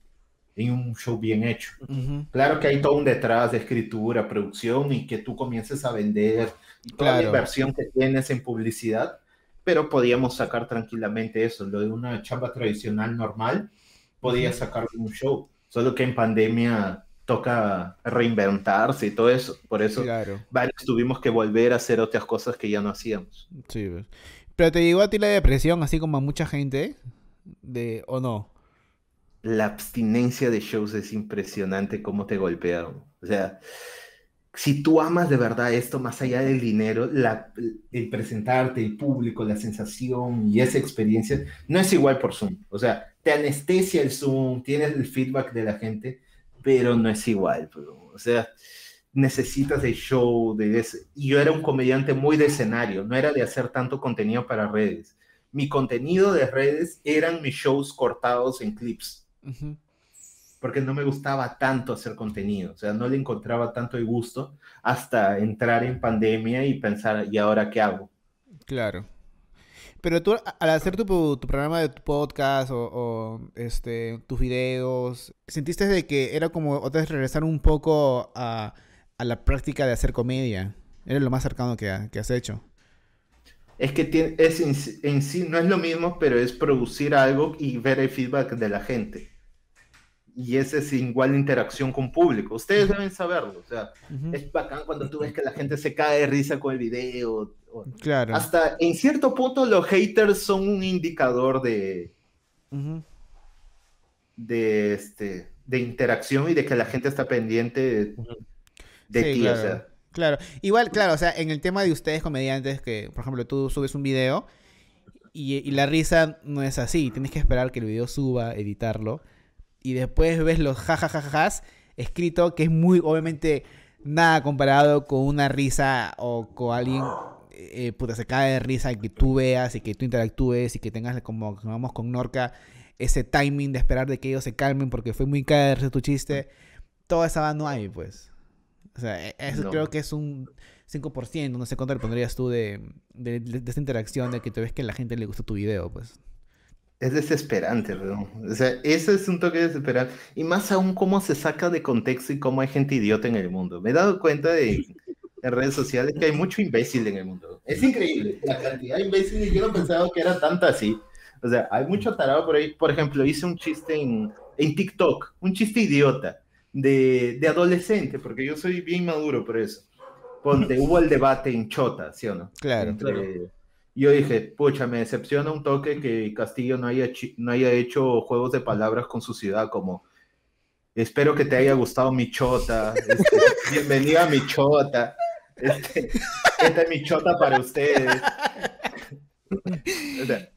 En un show bien hecho.
Ujú.
Claro que hay todo un detrás de escritura, producción y que tú comiences a vender y toda la
Claro.
inversión que tienes en publicidad, pero podíamos sacar tranquilamente eso, lo de una chamba tradicional normal, podías sacar un show, solo que en pandemia toca reinventarse y todo eso, por eso
Claro,
varios tuvimos que volver a hacer otras cosas que ya no hacíamos.
sí. pues. Pero te llegó a ti la depresión, así como a mucha gente, de o no.
La abstinencia de shows es impresionante cómo te golpearon. O sea, si tú amas de verdad esto, más allá del dinero, el presentarte, el público, la sensación y esa experiencia, no es igual por Zoom. O sea, te anestesia el Zoom, tienes el feedback de la gente, pero no es igual. bro. O sea, necesitas el show de ese. Yo era un comediante muy de escenario, no era de hacer tanto contenido para redes. Mi contenido de redes eran mis shows cortados en clips Porque no me gustaba tanto hacer contenido, o sea, no le encontraba tanto el gusto hasta entrar en pandemia y pensar, ¿y ahora qué hago?
Claro. Pero tú, al hacer tu, tu programa de tu podcast o, o, este, tus videos, ¿sentiste de que era como otra vez regresar un poco a, a la práctica de hacer comedia? Era lo más cercano que, que has hecho.
Es que tiene, es en sí no es lo mismo, pero es producir algo y ver el feedback de la gente. Y esa es igual interacción con público. Ustedes deben saberlo. O sea, es bacán cuando tú ves que la gente se cae de risa con el video. o-
Claro.
Hasta en cierto punto los haters son un indicador de, de, este, de interacción y de que la gente está pendiente de, de
Sí,
ti.
claro.
O sea,
Claro, igual, claro, o sea, en el tema de ustedes comediantes, que por ejemplo tú subes un video y, y la risa no es así, tienes que esperar que el video suba, editarlo, y después ves los jajajajas escrito, que es muy, obviamente, nada comparado con una risa o con alguien, eh, puta, se cae de risa y que tú veas y que tú interactúes y que tengas como, vamos con Norca, ese timing de esperar de que ellos se calmen porque fue muy caer tu chiste, toda esa va no hay, pues. O sea, e- eso
No.
creo que es un 5%, no sé cuánto le pondrías tú de, de, de- de esta interacción, de que te ves que a la gente le gustó tu video, pues.
Es desesperante, ¿no? O sea, eso es un toque desesperante. Y más aún cómo se saca de contexto y cómo hay gente idiota en el mundo. Me he dado cuenta de en redes sociales que hay mucho imbécil en el mundo. Es increíble la cantidad de imbéciles. Yo no pensaba que era tanta así. O sea, hay mucho tarado por ahí. Por ejemplo, hice un chiste en, en TikTok, un chiste idiota de, de adolescente, porque yo soy bien maduro por eso. Ponte, hubo el debate en Chota, ¿sí o no?
Claro.
Entre- Yo dije, pucha, me decepciona un toque que Castillo no haya, no haya hecho juegos de palabras con su ciudad, como espero que te haya gustado mi chota, este, bienvenida a mi chota, este, esta es mi chota para ustedes. O sea,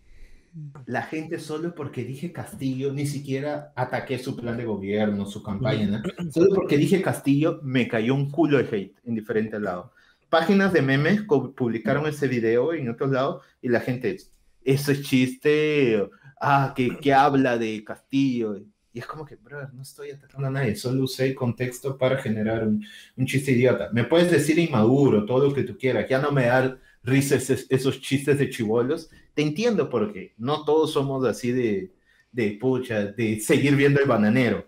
la gente solo porque dije Castillo, ni siquiera ataqué su plan de gobierno, su campaña, ¿no? solo porque dije Castillo, me cayó un culo de hate en diferentes lados. Páginas de memes publicaron ese video en otros lados y la gente, eso es chiste, ah, que, que habla de Castillo. Y es como que, brother, no estoy atacando a nadie, solo usé el contexto para generar un, un chiste idiota. Me puedes decir inmaduro, todo lo que tú quieras, ya no me da risa esos, esos chistes de chivolos. Te entiendo porque no todos somos así de, de pucha, de seguir viendo el bananero.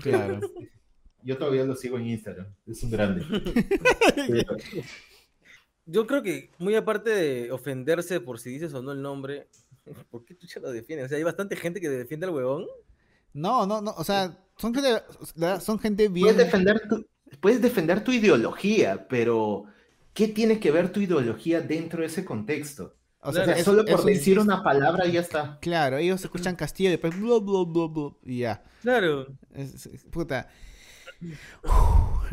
Claro.
Yo todavía lo sigo en Instagram, es un grande.
Yo creo que, muy aparte de ofenderse por si dices o no el nombre, ¿por qué tú ya lo defiendes? O sea, hay bastante gente que defiende al huevón.
No, no, no, o sea, son gente, son gente bien...
puedes, defender tu, puedes defender tu ideología, pero ¿qué tiene que ver tu ideología dentro de ese contexto?
O
O
sea, es-
solo por decir una palabra ya está.
Claro, ellos escuchan Castillo y después bla, bla, bla, bla, y ya.
Claro.
Es- es- puta.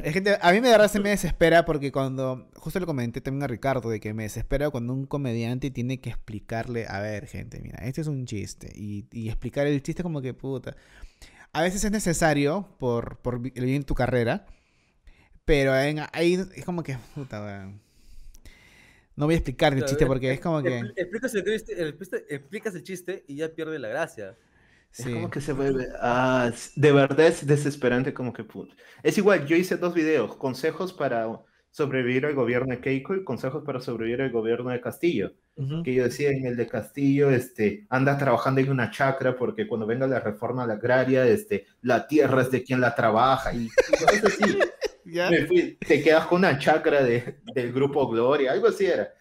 Es que te- a mí me verdad se me desespera porque cuando, justo le comenté también a Ricardo de que me desespera cuando un comediante tiene que explicarle, a ver gente, mira, este es un chiste y, y explicar el chiste como que puta. A veces es necesario por, por el bien de tu carrera, pero en- ahí es como que, puta, weón. No voy a explicar el chiste porque es como que,
expli- Explicas el chiste- explicas el chiste y ya pierde la gracia.
Es
sí.
como que se vuelve. Ah, de verdad es desesperante, como que. put- Es igual, yo hice dos videos: consejos para sobrevivir al gobierno de Keiko y consejos para sobrevivir al gobierno de Castillo. Que yo decía en el de Castillo, este, anda trabajando en una chacra porque cuando venga la reforma agraria, este, la tierra es de quien la trabaja y, y así.
¿Ya?
Me fui, te quedas con una chacra de, del grupo Gloria, algo así era.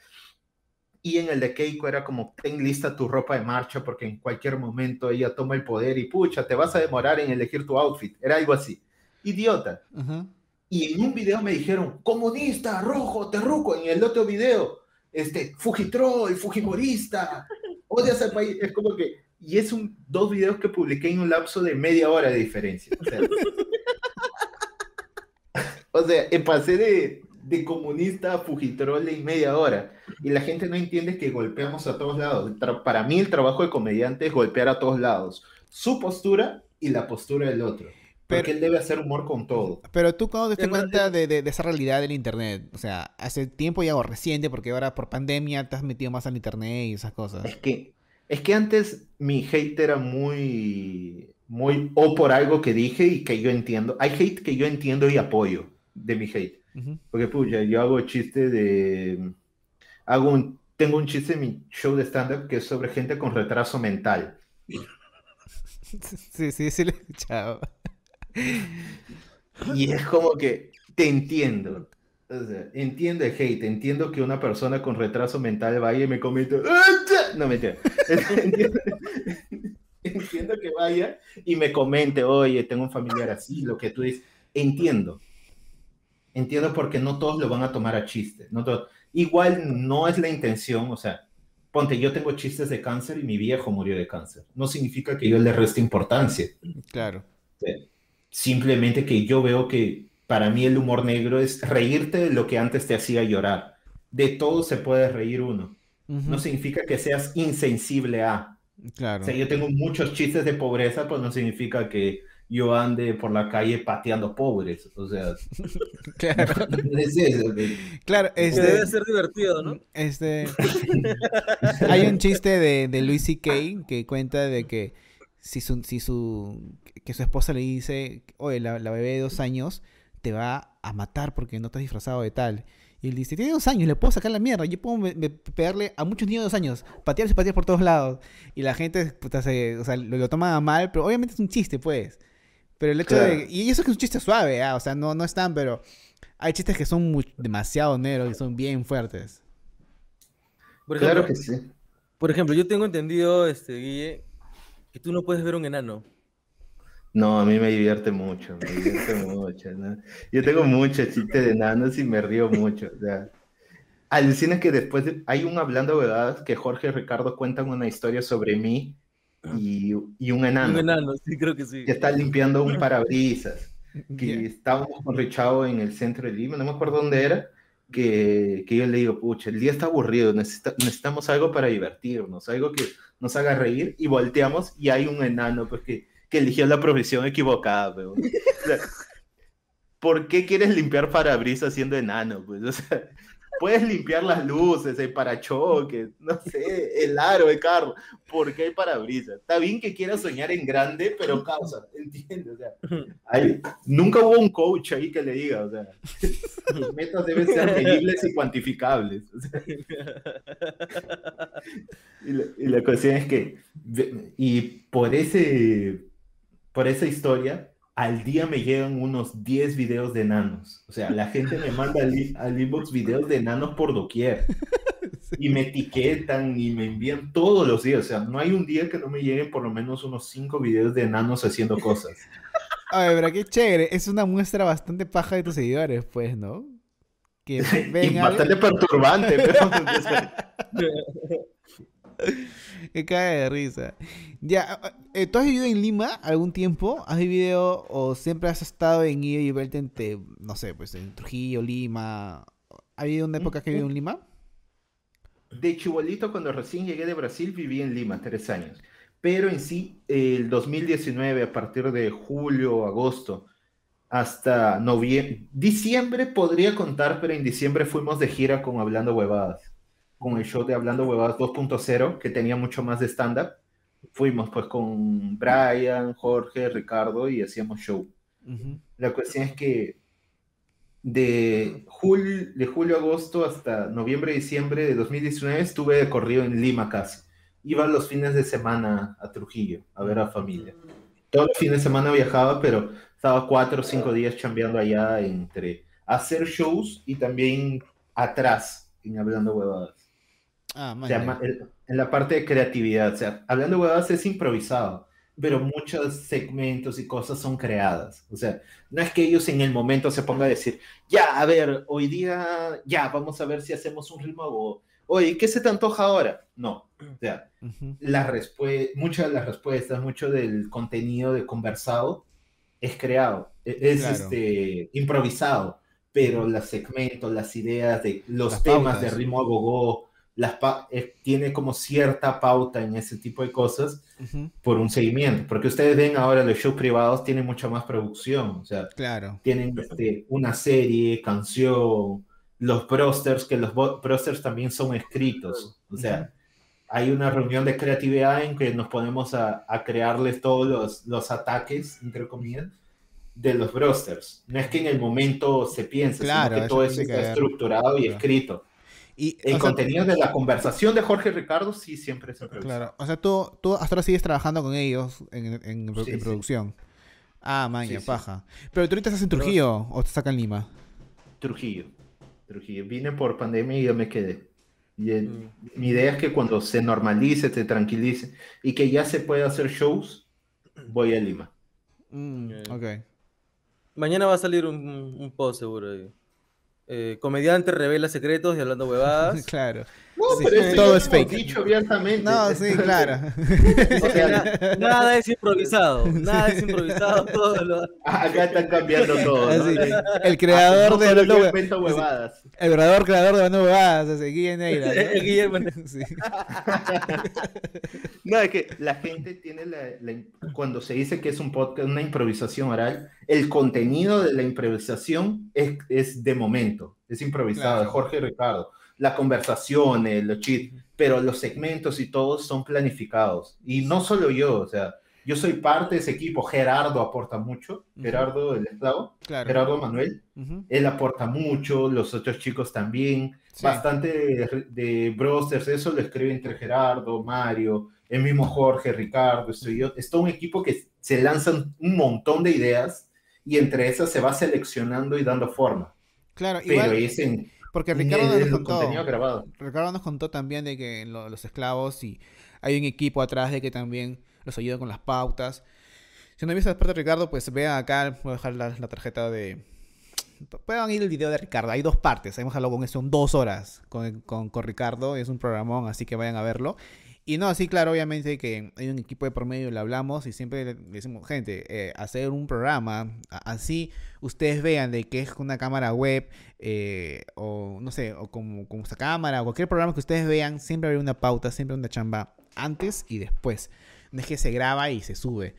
Y en el de Keiko era como, ten lista tu ropa de marcha porque en cualquier momento ella toma el poder y pucha, te vas a demorar en elegir tu outfit. Era algo así. Idiota.
Ujú.
Y en un video me dijeron, comunista, rojo, terruco. En el otro video, este, Fujitroll, Fujimorista, odias al país. Es como que, y es un, dos videos que publiqué en un lapso de media hora de diferencia. O sea, o sea, pasé de, de comunista a Fujitroll en media hora. Y la gente no entiende que golpeamos a todos lados. Para mí el trabajo de comediante es golpear a todos lados. Su postura y la postura del otro. Porque
Pero-
él debe hacer humor con todo.
Pero tú cuando te das cuenta de, de- de esa realidad del internet, o sea, hace tiempo ya o reciente, porque ahora por pandemia te has metido más al internet y esas cosas.
Es que, es que antes mi hate era muy, muy o por algo que dije y que yo entiendo. Hay hate que yo entiendo y apoyo de mi hate. Porque, puya, yo hago chiste de... Hago un, tengo un chiste en mi show de stand-up que es sobre gente con retraso mental.
Sí, sí, sí lo he escuchado.
Y es como que te entiendo. O sea, entiendo el hate, entiendo que una persona con retraso mental vaya y me comente. "Ah, No me entiendo. entiendo que vaya y me comente, oye, tengo un familiar así, lo que tú dices. Entiendo. Entiendo porque no todos lo van a tomar a chiste. No todos- Igual no es la intención, o sea, ponte, yo tengo chistes de cáncer y mi viejo murió de cáncer. No significa que yo le reste importancia.
Claro.
Simplemente que yo veo que para mí el humor negro es reírte de lo que antes te hacía llorar. De todo se puede reír uno. No significa que seas insensible a.
Claro.
O sea, yo tengo muchos chistes de pobreza, pues no significa que yo ande por la calle pateando pobres. O sea,
Claro.
es eso.
Claro, este,
debe ser divertido, ¿no?
este, hay un chiste de, de Louis C.K. que cuenta de que si su, si su, que su esposa le dice, oye, la, la bebé de dos años te va a matar porque no estás disfrazado de tal. Y él dice, tiene dos años, le puedo sacar la mierda, yo puedo me- me- pegarle a muchos niños de dos años, patearse y patear por todos lados. Y la gente, puta, se- o sea, lo, lo toma mal, pero obviamente es un chiste, pues. Pero el hecho
Claro.
de... Y eso que es un chiste suave, ah, o sea, no, no es tan, pero hay chistes que son demasiado negros y son bien fuertes.
Por
Claro que sí.
por ejemplo, yo tengo entendido, este, Guille, que tú no puedes ver un enano.
No, a mí me divierte mucho, me divierte mucho, ¿no? Yo tengo muchos chistes de enanos y me río mucho, o sea. Alucina que después de- hay un hablando verdad que Jorge y Ricardo cuentan una historia sobre mí y, y un enano
Un enano, sí, creo que sí.
que está limpiando un parabrisas, que
Ya.
estábamos con Richao en el centro de Lima, no me acuerdo dónde era, que, que yo le digo, pucha, el día está aburrido, necesita- necesitamos algo para divertirnos, algo que nos haga reír, y volteamos y hay un enano pues, que, que eligió la profesión equivocada. O sea, ¿Por qué quieres limpiar parabrisas siendo enano? Pues? O sea, puedes limpiar las luces, el parachoques, no sé, el aro de carro. ¿Por qué hay parabrisas? Está bien que quieras soñar en grande, pero causa, ¿entiendes? O sea, hay- nunca hubo un coach ahí que le diga, o sea, tus metas deben ser medibles y cuantificables. o sea. y, la, y la cuestión es que, y por ese, por esa historia, al día me llegan unos 10 videos de enanos. O sea, la gente me manda al, inbox videos de enanos por doquier. Y me etiquetan y me envían todos los días. O sea, no hay un día que no me lleguen por lo menos unos 5 videos de enanos haciendo cosas.
Ay, pero qué chévere. Es una muestra bastante paja de tus seguidores, pues, ¿no? Que
Y
ven algo-
bastante perturbante, pero...
Que cae de risa. Ya, eh, ¿tú has vivido en Lima algún tiempo? ¿Has vivido o siempre has estado en ida y vuelta entre, no sé, pues en Trujillo, Lima? ¿Ha habido una época que vivido en Lima?
De chibolito, cuando recién llegué de Brasil, viví en Lima tres años. Pero en sí, el 2019, a partir de julio, agosto, hasta noviembre, diciembre podría contar, pero en diciembre fuimos de gira con Hablando Huevadas, con el show de Hablando Huevadas 2.0, que tenía mucho más de stand-up. Fuimos pues con Brian, Jorge, Ricardo y hacíamos show.
Ujú.
La cuestión es que de julio, de julio agosto hasta noviembre, diciembre de 2019 estuve de corrido en Lima casi. Iba los fines de semana a Trujillo a ver a familia. Todos los fines de semana viajaba, pero estaba cuatro o cinco días chambeando allá entre hacer shows y también atrás, en Hablando Huevadas.
Ah,
O sea,
man,
ma- el- en la parte de creatividad. O sea, Hablando Huevadas es improvisado, pero muchos segmentos y cosas son creadas. O sea, no es que ellos en el momento se pongan a decir, ya, a ver, hoy día, ya, vamos a ver si hacemos un ritmo o, oye, ¿qué se te antoja ahora? No. O sea, la respue- muchas de las respuestas, mucho del contenido de conversado es creado, e- es
Claro.
este, improvisado, pero los segmentos, las ideas de los
Las
temas
pautas.
de ritmo a las eh, tiene como cierta pauta en ese tipo de cosas
Ujú.
por un seguimiento, porque ustedes ven ahora los shows privados tienen mucha más producción, o sea,
Claro.
tienen este, una serie, canción, los brosters, que los brosters también son escritos. O sea, hay una reunión de creatividad en que nos ponemos a, a crearles todos los, los ataques, entre comillas, de los brosters. No es que en el momento se piense,
Claro,
sino que todo eso está
ver.
estructurado y escrito.
Y,
El
sea,
contenido de la conversación de Jorge Ricardo sí siempre es improvisado.
Claro, o sea, tú, tú hasta ahora sigues trabajando con ellos en, en- en
Sí,
en
sí.
producción. Ah, maña,
Sí, sí.
paja. Pero tú ahorita estás en Trujillo o estás acá en Lima.
Trujillo. Trujillo. Vine por pandemia y yo me quedé. Y el-
Mm.
mi idea es que cuando se normalice, se tranquilice y que ya se pueda hacer shows, voy a Lima.
Mm,
Ok.
ok.
Mañana va a salir un, un post seguro. ahí. Eh, comediante revela secretos y hablando huevadas.
claro.
No,
Sí,
pero
todo es
lo
fake.
dicho abiertamente.
No, sí, claro.
O sea,
Na- nada es improvisado. Nada es improvisado. Todo lo...
acá están cambiando todo. ¿no?
Así, el creador
No
de Hue-
invento huevadas.
El verdadero creador de Hablando Huevadas. ¿no?
Guillermo.
Sí.
No, es que la gente tiene la, la- cuando se dice que es un podcast, una improvisación oral, el contenido de la improvisación es, es de momento, es improvisado,
Claro.
de Jorge Ricardo. La conversación, los chistes, pero los segmentos y todos son planificados. Y no solo yo, o sea, yo soy parte de ese equipo. Gerardo aporta mucho. Gerardo el esclavo,
Claro.
Gerardo Manuel,
Ujú.
él aporta mucho, los otros chicos también.
Sí.
Bastante de, de brosters, eso lo escribe entre Gerardo, Mario, el mismo Jorge, Ricardo, estoy yo. Es todo un equipo que se lanzan un montón de ideas y entre esas se va seleccionando y dando forma.
Claro,
Pero
igual,
es en,
porque Ricardo nos contó. Ricardo nos contó también de que lo- los esclavos y hay un equipo atrás de que también los ayuda con las pautas. Si no han visto la parte de Ricardo, pues vean acá, voy a dejar la, la tarjeta de... Puedan ir el video de Ricardo, hay dos partes, hemos hablado con eso, son dos horas con, con, con Ricardo, es un programón, así que vayan a verlo. Y no, sí, claro, obviamente que hay un equipo de por medio, le hablamos y siempre decimos, gente, eh, hacer un programa, así ustedes vean de que es una cámara web, eh, o no sé, o como, como esta cámara, o cualquier programa que ustedes vean, siempre hay una pauta, siempre una chamba antes y después. No es que se graba y se sube.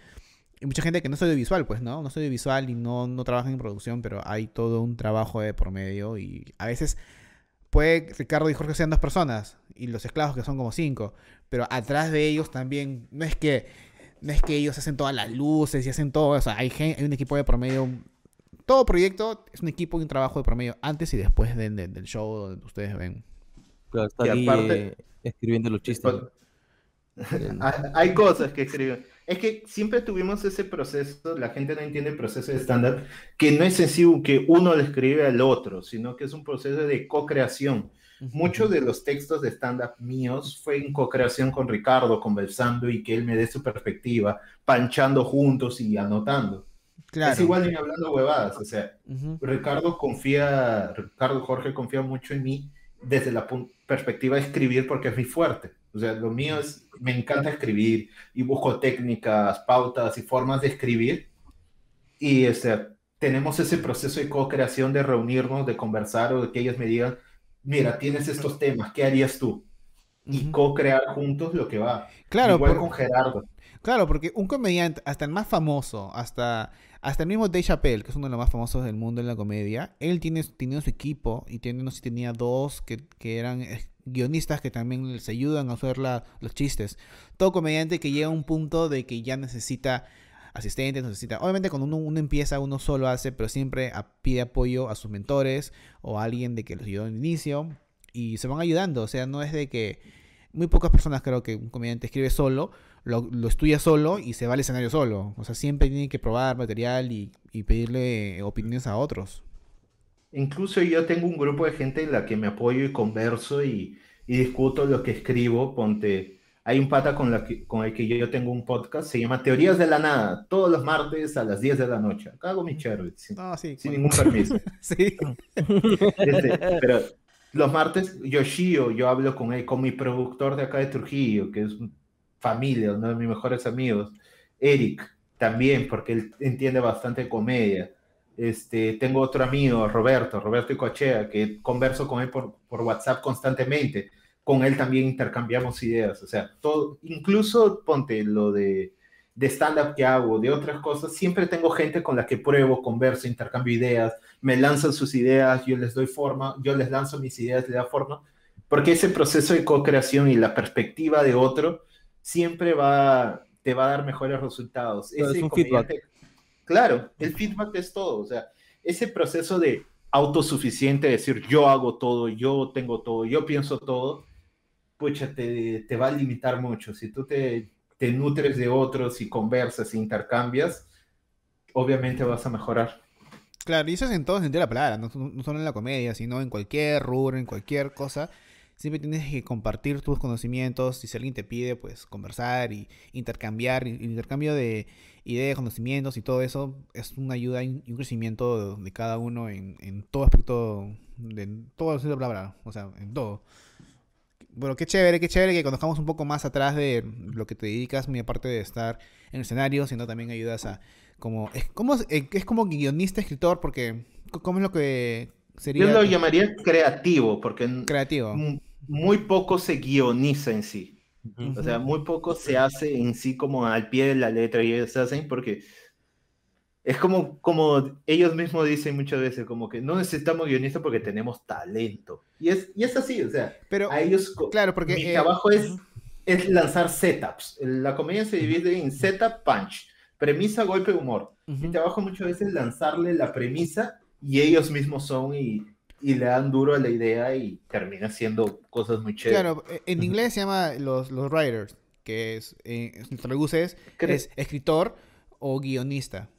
Y mucha gente que no soy visual, pues, ¿no? No soy visual y no, no trabaja en producción, pero hay todo un trabajo de por medio y a veces puede Ricardo y Jorge sean dos personas y los esclavos que son como cinco, pero atrás de ellos también no es que no es que ellos hacen todas las luces y hacen todo, o sea, hay, gen- hay un equipo de promedio, todo proyecto es un equipo y un trabajo de promedio antes y después de- de- del show donde ustedes ven.
Claro, está
Y
aquí
aparte-
eh, escribiendo los chistes.
Hay- Hay cosas que escriben. Es que siempre tuvimos ese proceso, la gente no entiende el proceso de stand-up, que no es sencillo que uno le escribe al otro, sino que es un proceso de co-creación. Muchos de los textos de stand-up míos fue en co-creación con Ricardo, conversando y que él me dé su perspectiva, panchando juntos y anotando.
Claro.
Es igual en hablando huevadas, o sea,
Ujú.
Ricardo confía, Ricardo Jorge confía mucho en mí desde la perspectiva de escribir porque es mi fuerte. O sea, lo mío es, me encanta escribir y busco técnicas, pautas y formas de escribir. Y este, tenemos ese proceso de co-creación, de reunirnos, de conversar o de que ellos me digan, mira, tienes estos temas, ¿qué harías tú? Y co-crear juntos lo que va.
Claro,
Igual con Gerardo.
Claro, porque un comediante, hasta el más famoso, hasta, hasta el mismo Dave Chappelle, que es uno de los más famosos del mundo en la comedia, él tiene, tiene su equipo y tiene, no sé si tenía dos que, que eran guionistas que también les ayudan a hacer los chistes. Todo comediante que llega a un punto de que ya necesita asistentes, necesita... Obviamente cuando uno, uno empieza, uno solo hace, pero siempre pide apoyo a sus mentores o a alguien de que los ayudó al inicio y se van ayudando. O sea, no es de que... Muy pocas personas creo que un comediante escribe solo, lo, estudia solo y se va al escenario solo. O sea, siempre tiene que probar material y pedirle opiniones a otros.
Incluso yo tengo un grupo de gente en la que me apoyo y converso y, y discuto lo que escribo. Ponte, hay un pata con, la que- con el que yo tengo un podcast, se llama Teorías de la Nada, todos los martes a las 10 de la noche. Acá hago mi chévere, sin,
No, sí.
sin ningún permiso.
sí.
Este, pero los martes, Yoshio, yo hablo con él, con mi productor de acá de Trujillo, que es familia, uno de mis mejores amigos. Eric, también, porque él entiende bastante comedia. Este, tengo otro amigo, Roberto, Roberto Icochea, que converso con él por, por WhatsApp constantemente. Con él también intercambiamos ideas. O sea, todo, incluso ponte lo de, de stand-up que hago, de otras cosas, siempre tengo gente con la que pruebo, converso, intercambio ideas, me lanzan sus ideas, yo les doy forma, yo les lanzo mis ideas, le da forma, porque ese proceso de co-creación y la perspectiva de otro siempre va, te va a dar mejores resultados. Ese
es un
comediante- Claro, el feedback es todo, o sea, ese proceso de autosuficiente, decir yo hago todo, yo tengo todo, yo pienso todo, pucha, te, te va a limitar mucho. Si tú te, te nutres de otros y conversas e intercambias, obviamente vas a mejorar.
Claro, y eso es en todo sentido de la palabra, no, no solo en la comedia, sino en cualquier rubro, en cualquier cosa. Siempre tienes que compartir tus conocimientos. y Si alguien te pide, pues conversar y intercambiar. intercambio de ideas, conocimientos y todo eso es una ayuda y un crecimiento de cada uno en, en todo aspecto, de en todo sentido de la palabra, o sea, en todo. Bueno, qué chévere, qué chévere que conozcamos un poco más atrás de lo que te dedicas, muy aparte de estar en el escenario, sino también ayudas a como es como eh, es como guionista, escritor, porque cómo es lo que sería
Yo lo llamaría creativo, porque
creativo.
muy poco se guioniza en sí. O sea, muy poco se hace en sí como al pie de la letra y ellos hacen porque es como, como ellos mismos dicen muchas veces, como que no necesitamos guionistas porque tenemos talento. Y es, y es así, o sea,
Pero
a ellos,
claro, porque
mi
eh,
trabajo es, es lanzar setups. La comedia se divide en setup, punch, premisa, golpe, humor. Mi
Ujú.
trabajo muchas veces es lanzarle la premisa y ellos mismos son y, y le dan duro a la idea y termina siendo cosas muy chéveres.
Claro, eh, en inglés se llama los, los writers, que es, eh, si traduces,
Cre-
es escritor o guionista.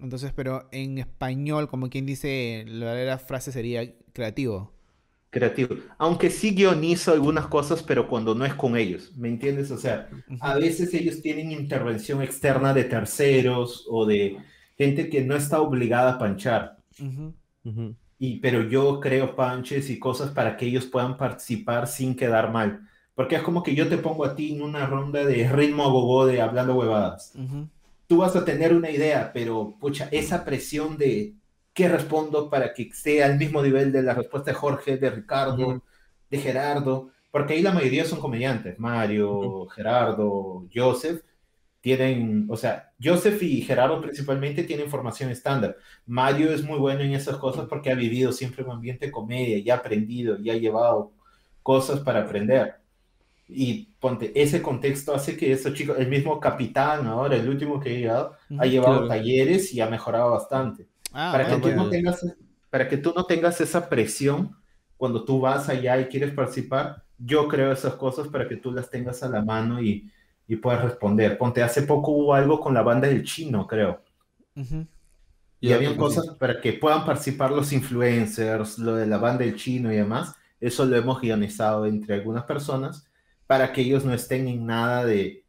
Entonces, pero en español, como quien dice, la verdadera frase sería creativo.
creativo. Aunque sí guionizo algunas cosas, pero cuando no es con ellos, ¿me entiendes? O sea, a veces ellos tienen intervención externa de terceros o de gente que no está obligada a panchar.
Ujú.
Ujú.
Y, pero yo creo panches y cosas para que ellos puedan participar sin quedar mal. Porque es como que yo te pongo a ti en una ronda de ritmo a gogo de hablando huevadas.
Ujú.
Tú vas a tener una idea, pero pucha, esa presión de qué respondo para que esté al mismo nivel de la respuesta de Jorge, de Ricardo,
Ujú.
de Gerardo, porque ahí la mayoría son comediantes, Mario, Gerardo, Joseph, tienen, o sea, Joseph y Gerardo principalmente tienen formación estándar. Mario es muy bueno en esas cosas porque ha vivido siempre en un ambiente de comedia y ha aprendido y ha llevado cosas para aprender. Y ponte, ese contexto hace que esos chicos, el mismo capitán ahora, el último que ha llegado, ha llevado
Claro.
talleres y ha mejorado bastante
Ah,
para que
bueno,
tú no tengas para que tú no tengas esa presión cuando tú vas allá y quieres participar yo creo esas cosas para que tú las tengas a la mano y, y puedas responder. Ponte hace poco hubo algo con la banda del chino creo. Y habían
sí.
cosas para que puedan participar los influencers lo de la banda del chino y demás. Eso lo hemos guionizado entre algunas personas para que ellos no estén en nada de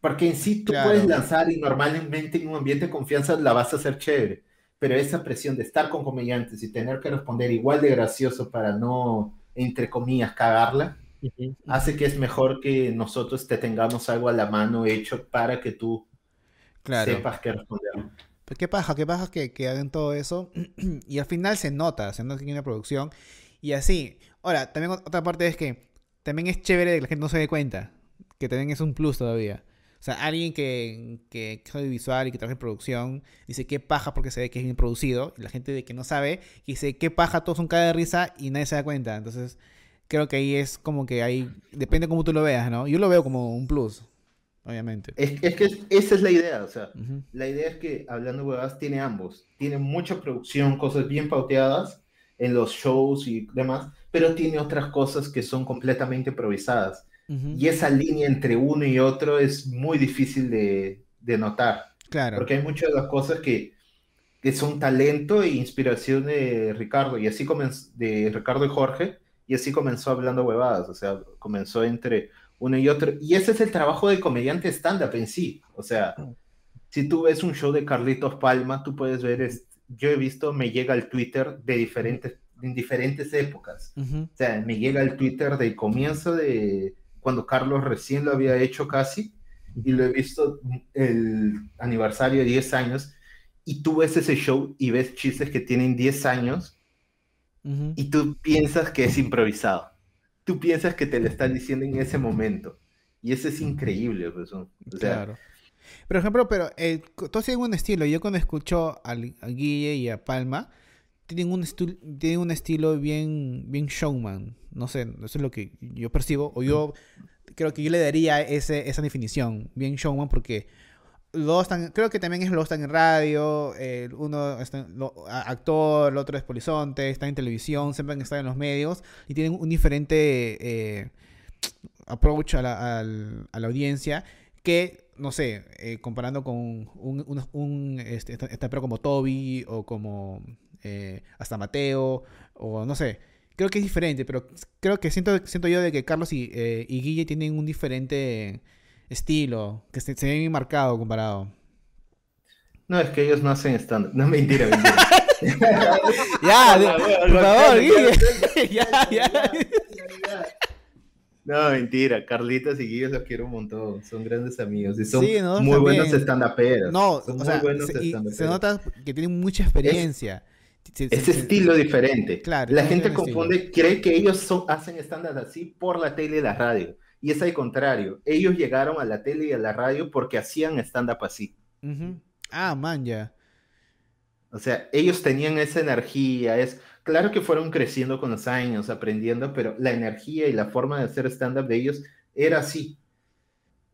porque en sí tú
Claro.
puedes lanzar y normalmente en un ambiente de confianza la vas a hacer chévere pero esa presión de estar con comediantes y tener que responder igual de gracioso para no, entre comillas, cagarla, hace que es mejor que nosotros te tengamos algo a la mano hecho para que tú
Claro.
sepas qué responder.
Pues qué paja, qué paja que, que hagan todo eso. y al final se nota, se nota que hay una producción. Y así. Ahora, también ot- otra parte es que también es chévere que la gente no se dé cuenta. Que también es un plus todavía. O sea, alguien que, que, que es audiovisual y que trabaja en producción dice qué paja porque se ve que es bien producido. Y la gente de que no sabe dice qué paja, todos son cara de risa y nadie se da cuenta. Entonces, creo que ahí es como que ahí. Depende cómo tú lo veas, ¿no? Yo lo veo como un plus, obviamente.
Es, es que es- esa es la idea, o sea,
Ujú.
la idea es que Hablando Huevadas tiene ambos. Tiene mucha producción, cosas bien pauteadas en los shows y demás, pero tiene otras cosas que son completamente improvisadas. Y esa línea entre uno y otro es muy difícil de, de notar,
Claro.
porque hay muchas de las cosas que, que son talento e inspiración de Ricardo, y así de Ricardo y Jorge, y así comenzó Hablando Huevadas, o sea, comenzó entre uno y otro, y ese es el trabajo del comediante stand-up en sí, o sea, si tú ves un show de Carlitos Palma, tú puedes ver, es- yo he visto, me llega al Twitter de diferentes, en diferentes épocas,
Ujú.
o sea, me llega el Twitter del comienzo de cuando Carlos recién lo había hecho casi, y lo he visto el aniversario de 10 años, y tú ves ese show y ves chistes que tienen 10 años, Y tú piensas que es improvisado. Tú piensas que te lo están diciendo en ese momento. Y eso es increíble, pues, o sea,
Claro. Por ejemplo, pero eh, todos tienen un estilo. Yo cuando escucho al- a, Guille y a Palma, tienen un, tienen un estilo bien, bien showman. No sé, eso es lo que yo percibo. O yo creo que yo le daría ese, esa definición, bien showman, porque los dos están, creo que también es los dos están en radio, el uno a- actor, el otro es polizonte, está en televisión, siempre han estado en los medios y tienen un diferente eh, approach a la, a la audiencia que, no sé, eh, comparando con un, un, este, stand-upero como Toby o como eh, hasta Mateo o no sé, creo que es diferente, pero creo que siento, siento yo de que Carlos y, eh, y Guille tienen un diferente estilo, que se, se ve bien marcado comparado.
No, es que ellos no hacen stand No, mentira, mentira.
Ya, de- por favor,
Guille.
Guille. ya, ya.
No, mentira. Carlitos y Guillo los quiero un montón. Son grandes amigos. Y son
Sí, nosotros
muy buenos
también.
stand-uperos.
No,
son
o
muy
sea,
buenos
se, y se nota que tienen mucha experiencia. Se-
estilo diferente.
Claro,
la gente
estilo.
confunde, cree que ellos son, hacen stand-up así por la tele y la radio. Y es al contrario. Ellos llegaron a la tele y a la radio porque hacían stand-up así.
Ah, man, ya.
O sea, ellos tenían esa energía. Es claro que fueron creciendo con los años, aprendiendo, pero la energía y la forma de hacer stand-up de ellos era así.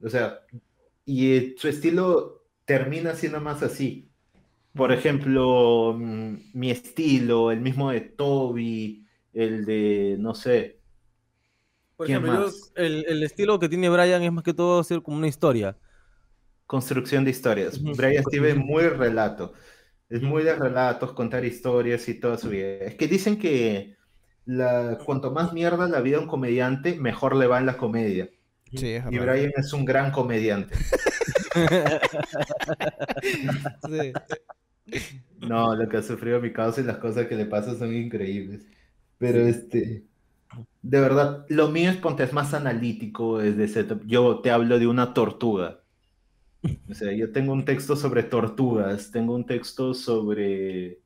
O sea, y eh, su estilo termina siendo más así. Por ejemplo, mm, mi estilo, el mismo de Toby, el de, no sé,
Por
¿Quién
ejemplo, yo- el, el estilo que tiene Brian es más que todo hacer como una historia.
construcción de historias.
Ujú.
Brian Steve es muy relato. Es muy de relatos, contar historias y toda su vida. Es que dicen que la, cuanto más mierda la vida de un comediante, mejor le va en la comedia.
Sí, es
Y. Brian es un gran comediante.
Sí.
No, lo que ha sufrido mi causa y las cosas que le pasan son increíbles. Pero este, de verdad, lo mío es ponte, es más analítico, es de setup. Yo te hablo de una tortuga. O sea, yo tengo un texto sobre tortugas, tengo un texto sobre...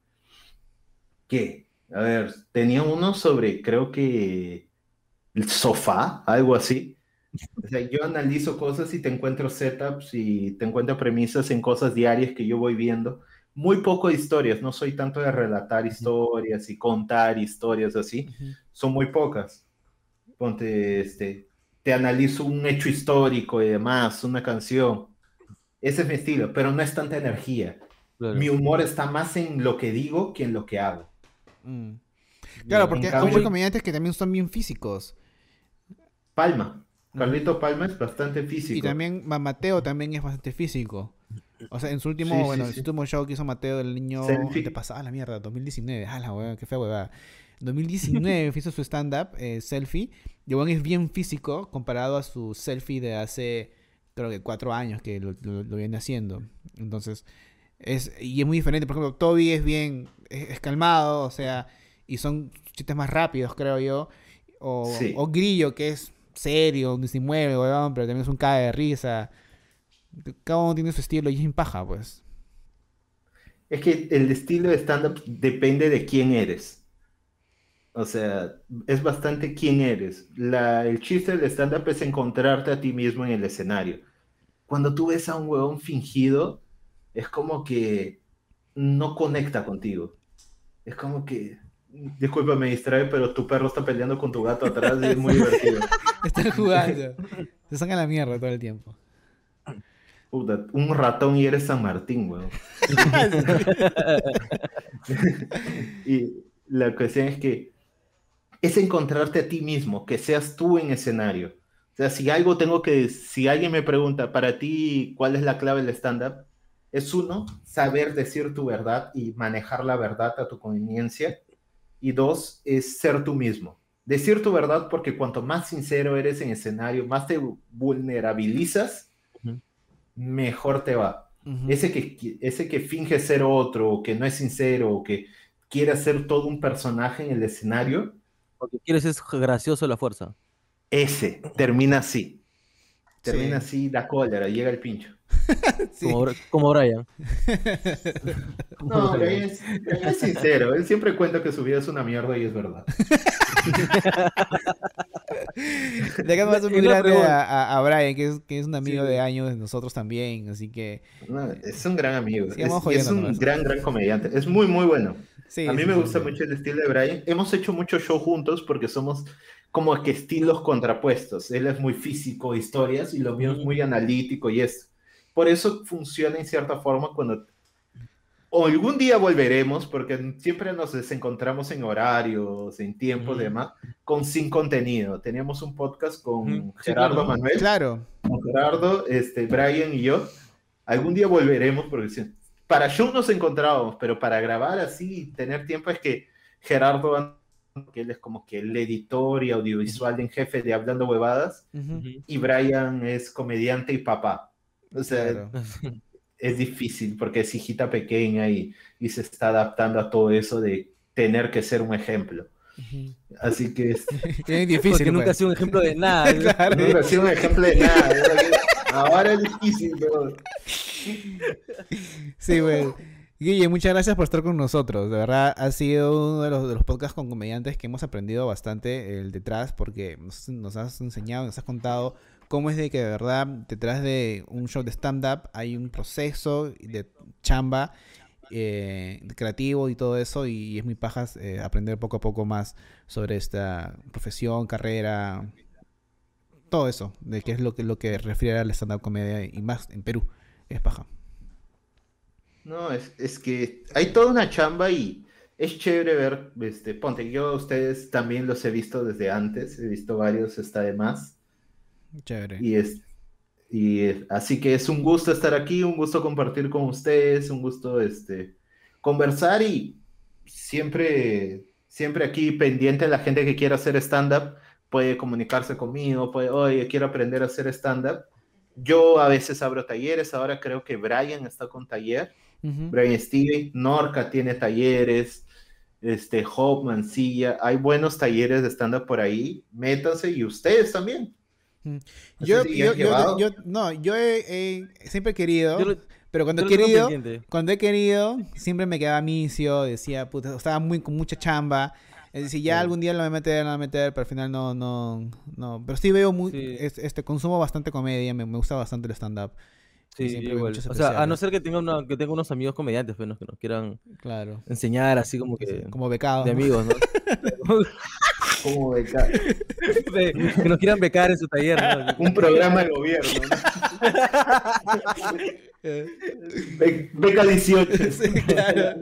¿Qué? A ver, tenía uno sobre, creo que el sofá, algo así. O sea, yo analizo cosas y te encuentro setups y te encuentro premisas en cosas diarias que yo voy viendo. Muy poco de historias, no soy tanto de relatar historias y contar historias así, son muy pocas. Ponte, este, te analizo un hecho histórico y demás, una canción. Ese es mi estilo, pero no es tanta energía.
Claro.
Mi humor está más en lo que digo que en lo que hago.
Mm. Claro, porque hay muchos comediantes que también son bien físicos.
Palma. Carlito Palma es bastante físico.
Y también Ma- Mateo también es bastante físico. O sea, en su último,
Sí, sí,
bueno,
sí.
en su último show que hizo Mateo del niño te pasaba la mierda, 2019, ah la huevada, qué fea huevada. 2019 hizo su stand-up, eh, selfie, weón es bien físico comparado a su selfie de hace, creo que cuatro años que lo, lo- lo viene haciendo. Entonces, es, y es muy diferente. Por ejemplo, Toby es bien, es, es calmado, o sea, y son chistes más rápidos, creo yo. O,
Sí.
o Grillo, que es serio, no se mueve, weón, pero también es un cae de risa. Cada uno tiene su estilo y es paja, pues.
Es que el estilo de stand-up depende de quién eres. O sea, es bastante quién eres. La, el chiste del stand-up es encontrarte a ti mismo en el escenario. Cuando tú ves a un huevón fingido, es como que no conecta contigo. Es como que, disculpa, me distrae, pero tu perro está peleando con tu gato atrás y es muy divertido.
Están jugando. Se sacan la mierda todo el tiempo.
Puta, un ratón y eres San Martín, weón. y la cuestión es que es encontrarte a ti mismo, que seas tú en escenario. O sea, si algo tengo que, si alguien me pregunta, para ti, ¿cuál es la clave del stand-up? Es uno, saber decir tu verdad y manejar la verdad a tu conveniencia. Y dos, es ser tú mismo. Decir tu verdad porque cuanto más sincero eres en escenario, más te vulnerabilizas, mejor te va. Ese que, ese que finge ser otro, o que no es sincero, o que quiere hacer todo un personaje en el escenario,
Porque quieres es gracioso la fuerza.
ese termina así. Termina
Sí.
así, da cólera, llega el pincho.
Sí.
Como, como Brian.
No, es, es sincero, él siempre cuenta que su vida es una mierda y es verdad.
Le acá más un grande a, a- a Brian, que es, que es un amigo
Sí.
de años de nosotros también, así que
No, es un gran amigo, es, es un gran, gran comediante. Es muy, muy bueno.
Sí.
A mí
sí,
me gusta
sí.
mucho el estilo de Brian. Hemos hecho muchos shows juntos porque somos como que estilos contrapuestos. Él es muy físico, historias, y lo mío es muy analítico y es. Por eso funciona en cierta forma cuando... O algún día volveremos, porque siempre nos desencontramos en horarios, en tiempos y demás, con sin contenido. Teníamos un podcast con Gerardo
claro.
Manuel,
Claro.
con Gerardo, este, Brian y yo. Algún día volveremos porque para show nos encontrábamos, pero para grabar así y tener tiempo es que Gerardo, que él es como que el editor y audiovisual en jefe de Hablando Huevadas,
Ujú.
Ujú.
y Brian es comediante y papá. O sea,
Claro.
es difícil porque es hijita pequeña y, y se está adaptando a todo eso de tener que ser un ejemplo. Así que es,
Es difícil.
Porque nunca ha
pues.
sido un ejemplo de nada.
Claro.
no ha sido un ejemplo de nada. Ahora es difícil, pero
Sí, güey. Guille, muchas gracias por estar con nosotros. De verdad, ha sido uno de los, podcasts con comediantes que hemos aprendido bastante el detrás, porque nos, nos has enseñado, nos has contado cómo es de que de verdad detrás de un show de stand-up hay un proceso de chamba eh, creativo y todo eso, y, es muy pajas eh, aprender poco a poco más sobre esta profesión, carrera, todo eso, de qué es lo que, lo que refiere al stand-up comedia y más en Perú. Es paja.
No, es, es que hay toda una chamba y es chévere ver, este, ponte, yo a ustedes también los he visto desde antes, he visto varios, está de más,
Chévere.
y es, y así que es un gusto estar aquí, un gusto compartir con ustedes, un gusto, este, conversar y siempre, siempre aquí pendiente la gente que quiera hacer stand-up, puede comunicarse conmigo, puede, oye, quiero aprender a hacer stand-up. Yo a veces abro talleres, ahora creo que Brian está con taller.
Ujú.
Brian Steven, Norca tiene talleres, este, Hope, Mancilla, hay buenos talleres de stand-up por ahí, métanse y ustedes también. No
Yo,
si
yo, yo- yo- no, yo he, he- siempre he querido,
lo-
pero cuando he querido, cuando he querido, siempre me quedaba misio, decía, puta, estaba muy con mucha chamba. Es decir, ya
Sí.
algún día lo voy a meter, lo voy a meter, pero al final no, no, no. Pero sí veo muy,
Sí.
es- este, consumo bastante comedia, me, me gusta bastante el stand-up.
Sí, igual. O sea, a no ser que tenga, una, que tenga unos amigos comediantes, pues, ¿no? que nos quieran
Claro.
enseñar así como que
Como becado.
de amigos, ¿no?
Como beca-
De- que nos quieran becar en su taller, ¿no?
un programa de gobierno. ¿no?
Eh,
Be- Beca 18.
sí, claro.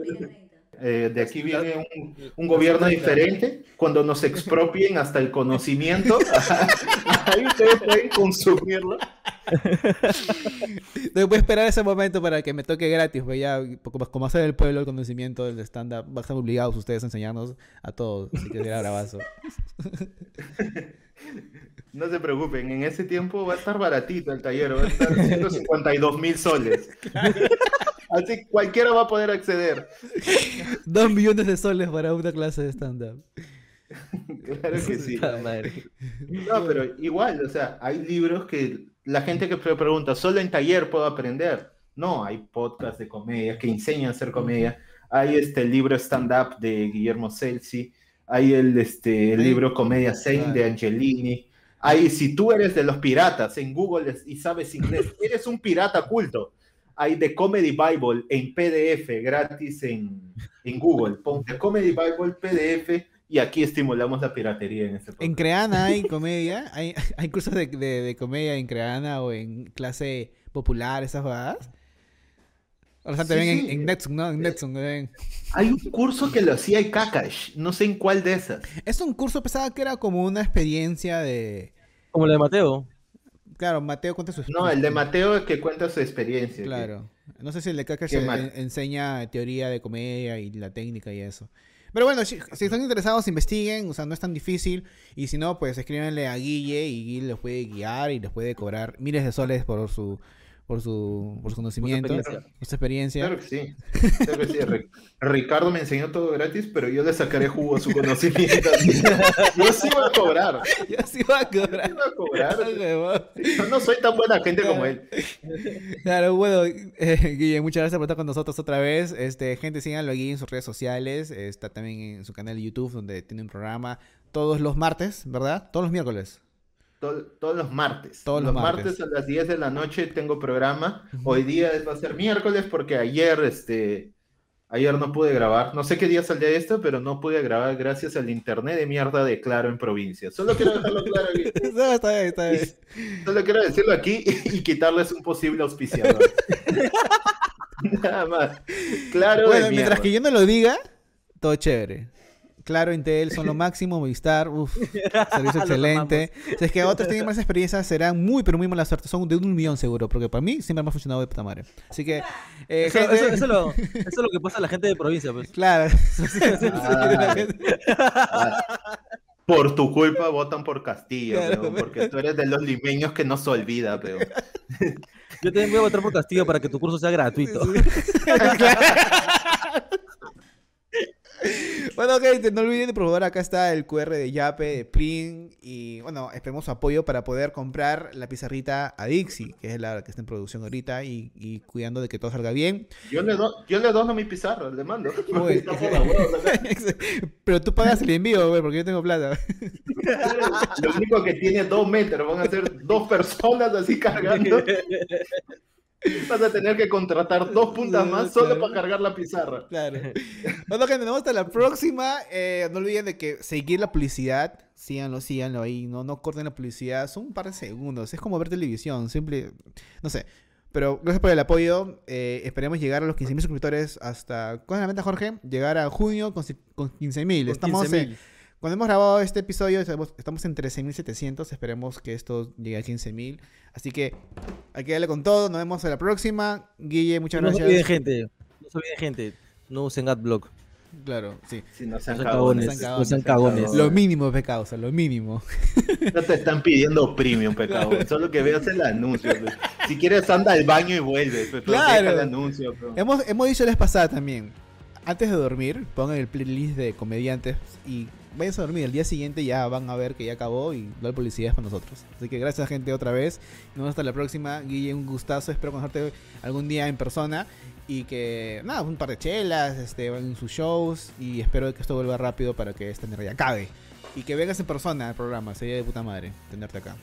Eh, de aquí viene un, un gobierno diferente. Cuando nos expropien hasta el conocimiento, ahí ustedes pueden consumirlo.
No voy a esperar ese momento para que me toque gratis, pues ya, como, hacer el pueblo el conocimiento del stand-up, van a estar obligados ustedes a enseñarnos a todos, así que será bravazo.
No se preocupen, en ese tiempo va a estar baratito el taller, va a estar 152 mil soles. Así cualquiera va a poder acceder.
Dos millones de soles para una clase de stand-up.
Claro que sí.
Madre.
No, pero igual, o sea, hay libros que la gente que pre- pregunta, ¿solo en taller puedo aprender? No, hay podcasts de comedia que enseñan a hacer comedia. Hay este libro stand-up de Guillermo Celsi. Hay el, este, el libro Comedia Zen de. Angelini. Hay, si tú eres de los piratas en Google y sabes inglés, eres un pirata culto. Hay The Comedy Bible en PDF gratis en, en Google. Pon The Comedy Bible PDF y aquí estimulamos la piratería en este
En. Creana hay comedia, hay, hay cursos de, de- de comedia en Creana o en clase popular, esas jugadas. O sea,
Sí,
también en,
sí.
en Netsum, ¿no? En Netsum, también.
Hay un curso que lo hacía en Kakash, no sé en cuál de esas.
Es un curso pesado que era como una experiencia de...
Como la de Mateo.
Claro, Mateo cuenta su
No, el de Mateo es que cuenta su experiencia. que-
Claro. No sé si el de en-
mal.
enseña teoría de comedia y la técnica y eso. Pero bueno, si, si están interesados, investiguen, o sea, no es tan difícil. Y si no, pues escríbanle a Guille y Guille les puede guiar y les puede cobrar miles de soles por su por su, por su conocimiento, por su experiencia.
Claro que sí. Claro que sí. Ri- Ricardo me enseñó todo gratis, pero yo le sacaré jugo a su conocimiento. Yo sí voy a cobrar.
Yo sí voy a
Yo
cobrar.
sí voy a cobrar.
Huevón.
Yo no soy tan buena gente como él.
Claro, bueno, eh, Guille, muchas gracias por estar con nosotros otra vez. Este, gente, síganlo aquí en sus redes sociales. Está también en su canal de YouTube, donde tiene un programa todos los martes, ¿verdad? Todos los miércoles.
Todos los martes.
Todos los
los
martes.
martes. a las 10 de la noche tengo programa. Hoy día va a ser miércoles porque ayer, este, ayer no pude grabar. No sé qué día saldría esto, pero no pude grabar gracias al internet de mierda de Claro en provincia. Solo quiero dejarlo claro aquí.
No, está bien, está bien.
Solo quiero decirlo aquí y quitarles un posible auspiciador. Nada más. Claro,
Bueno, mientras
mierda.
que yo no lo diga, todo chévere. Claro, Intel son lo máximo, Movistar, uff, servicio excelente. Si es que otros tienen más experiencia, serán muy, pero muy mala suerte. Son de un millón seguro, porque para mí siempre me ha funcionado de puta madre. Así que, eh,
Eso,
gente-
eso- eso es lo, eso es lo que pasa a la gente de provincia, pues.
claro.
Ah. Ah, Por tu culpa votan por Castillo,
Claro, pero-
porque tú eres de los limeños que no se olvida, pero
Yo también voy a votar por Castillo para que tu curso sea gratuito.
Bueno, gente, no olviden de probar. Acá está el QR de Yape, de Plin. Y bueno, esperemos su apoyo para poder comprar la pizarrita a Dixie, que es la que está en producción ahorita. Y, y cuidando de que todo salga bien.
yo le, do- yo le dono mi pizarra, le mando.
Uy. Pero tú pagas el envío, güey, porque yo tengo plata.
Lo único que tiene dos metros, van a ser dos personas así cargando. Vas a tener que contratar dos puntas más solo para cargar la pizarra.
Claro. Bueno, gente, nos vemos hasta la próxima. Eh, no olviden de que seguir la publicidad. Síganlo, síganlo ahí. No, no corten la publicidad. Son un par de segundos. Es como ver televisión. Simple. No sé. Pero gracias por el apoyo. Eh, esperemos llegar a los 15.000 suscriptores hasta. ¿Cuál es la meta, Jorge? Llegar a junio con, con 15.000. Estamos en-
15.000.
Cuando hemos grabado este episodio, estamos, en 13.700. Esperemos que esto llegue a 15.000. Así que hay que darle con todo. Nos vemos en la próxima. Guille, muchas
No se
gracias.
olviden, gente. No se olviden, gente. No usen AdBlock.
Claro, sí.
Si no sean
No sean
cagones.
cagones. No sean cagones.
Lo mínimo, pecado, o sea, lo mínimo.
No te están pidiendo premium, pecado. Solo que veas el anuncio. pues. Si quieres, anda al baño y vuelve. Pero
Claro.
deja el anuncio. pues.
Hemos, hemos dicho la vez pasada también. Antes de dormir, pongan el playlist de comediantes y vayan a dormir. El día siguiente ya van a ver que ya acabó y la publicidad es para nosotros. Así que gracias, gente, otra vez. Nos vemos hasta la próxima. Guille, un gustazo. Espero conocerte algún día en persona. Y que, nada, un par de chelas, este, van en sus shows. Y espero que esto vuelva rápido para que esta ya acabe. Y que vengas en persona al programa. Sería de puta madre tenerte acá.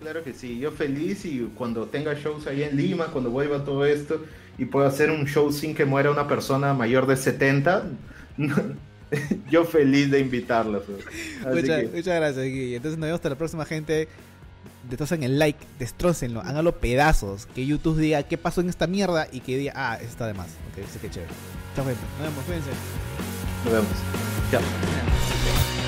Claro que sí, yo feliz y cuando tenga shows ahí en Lima, cuando vuelva todo esto y pueda hacer un show sin que muera una persona mayor de 70, yo feliz de invitarlos.
Muchas,
que,
muchas gracias, Guille. Entonces nos vemos hasta la próxima, gente. Destrocen el like, destrócenlo, háganlo pedazos. Que YouTube diga qué pasó en esta mierda y que diga, ah, eso está de más. Ok, sí que chévere. Chao, gente. Nos vemos, cuídense.
nos vemos. Chao.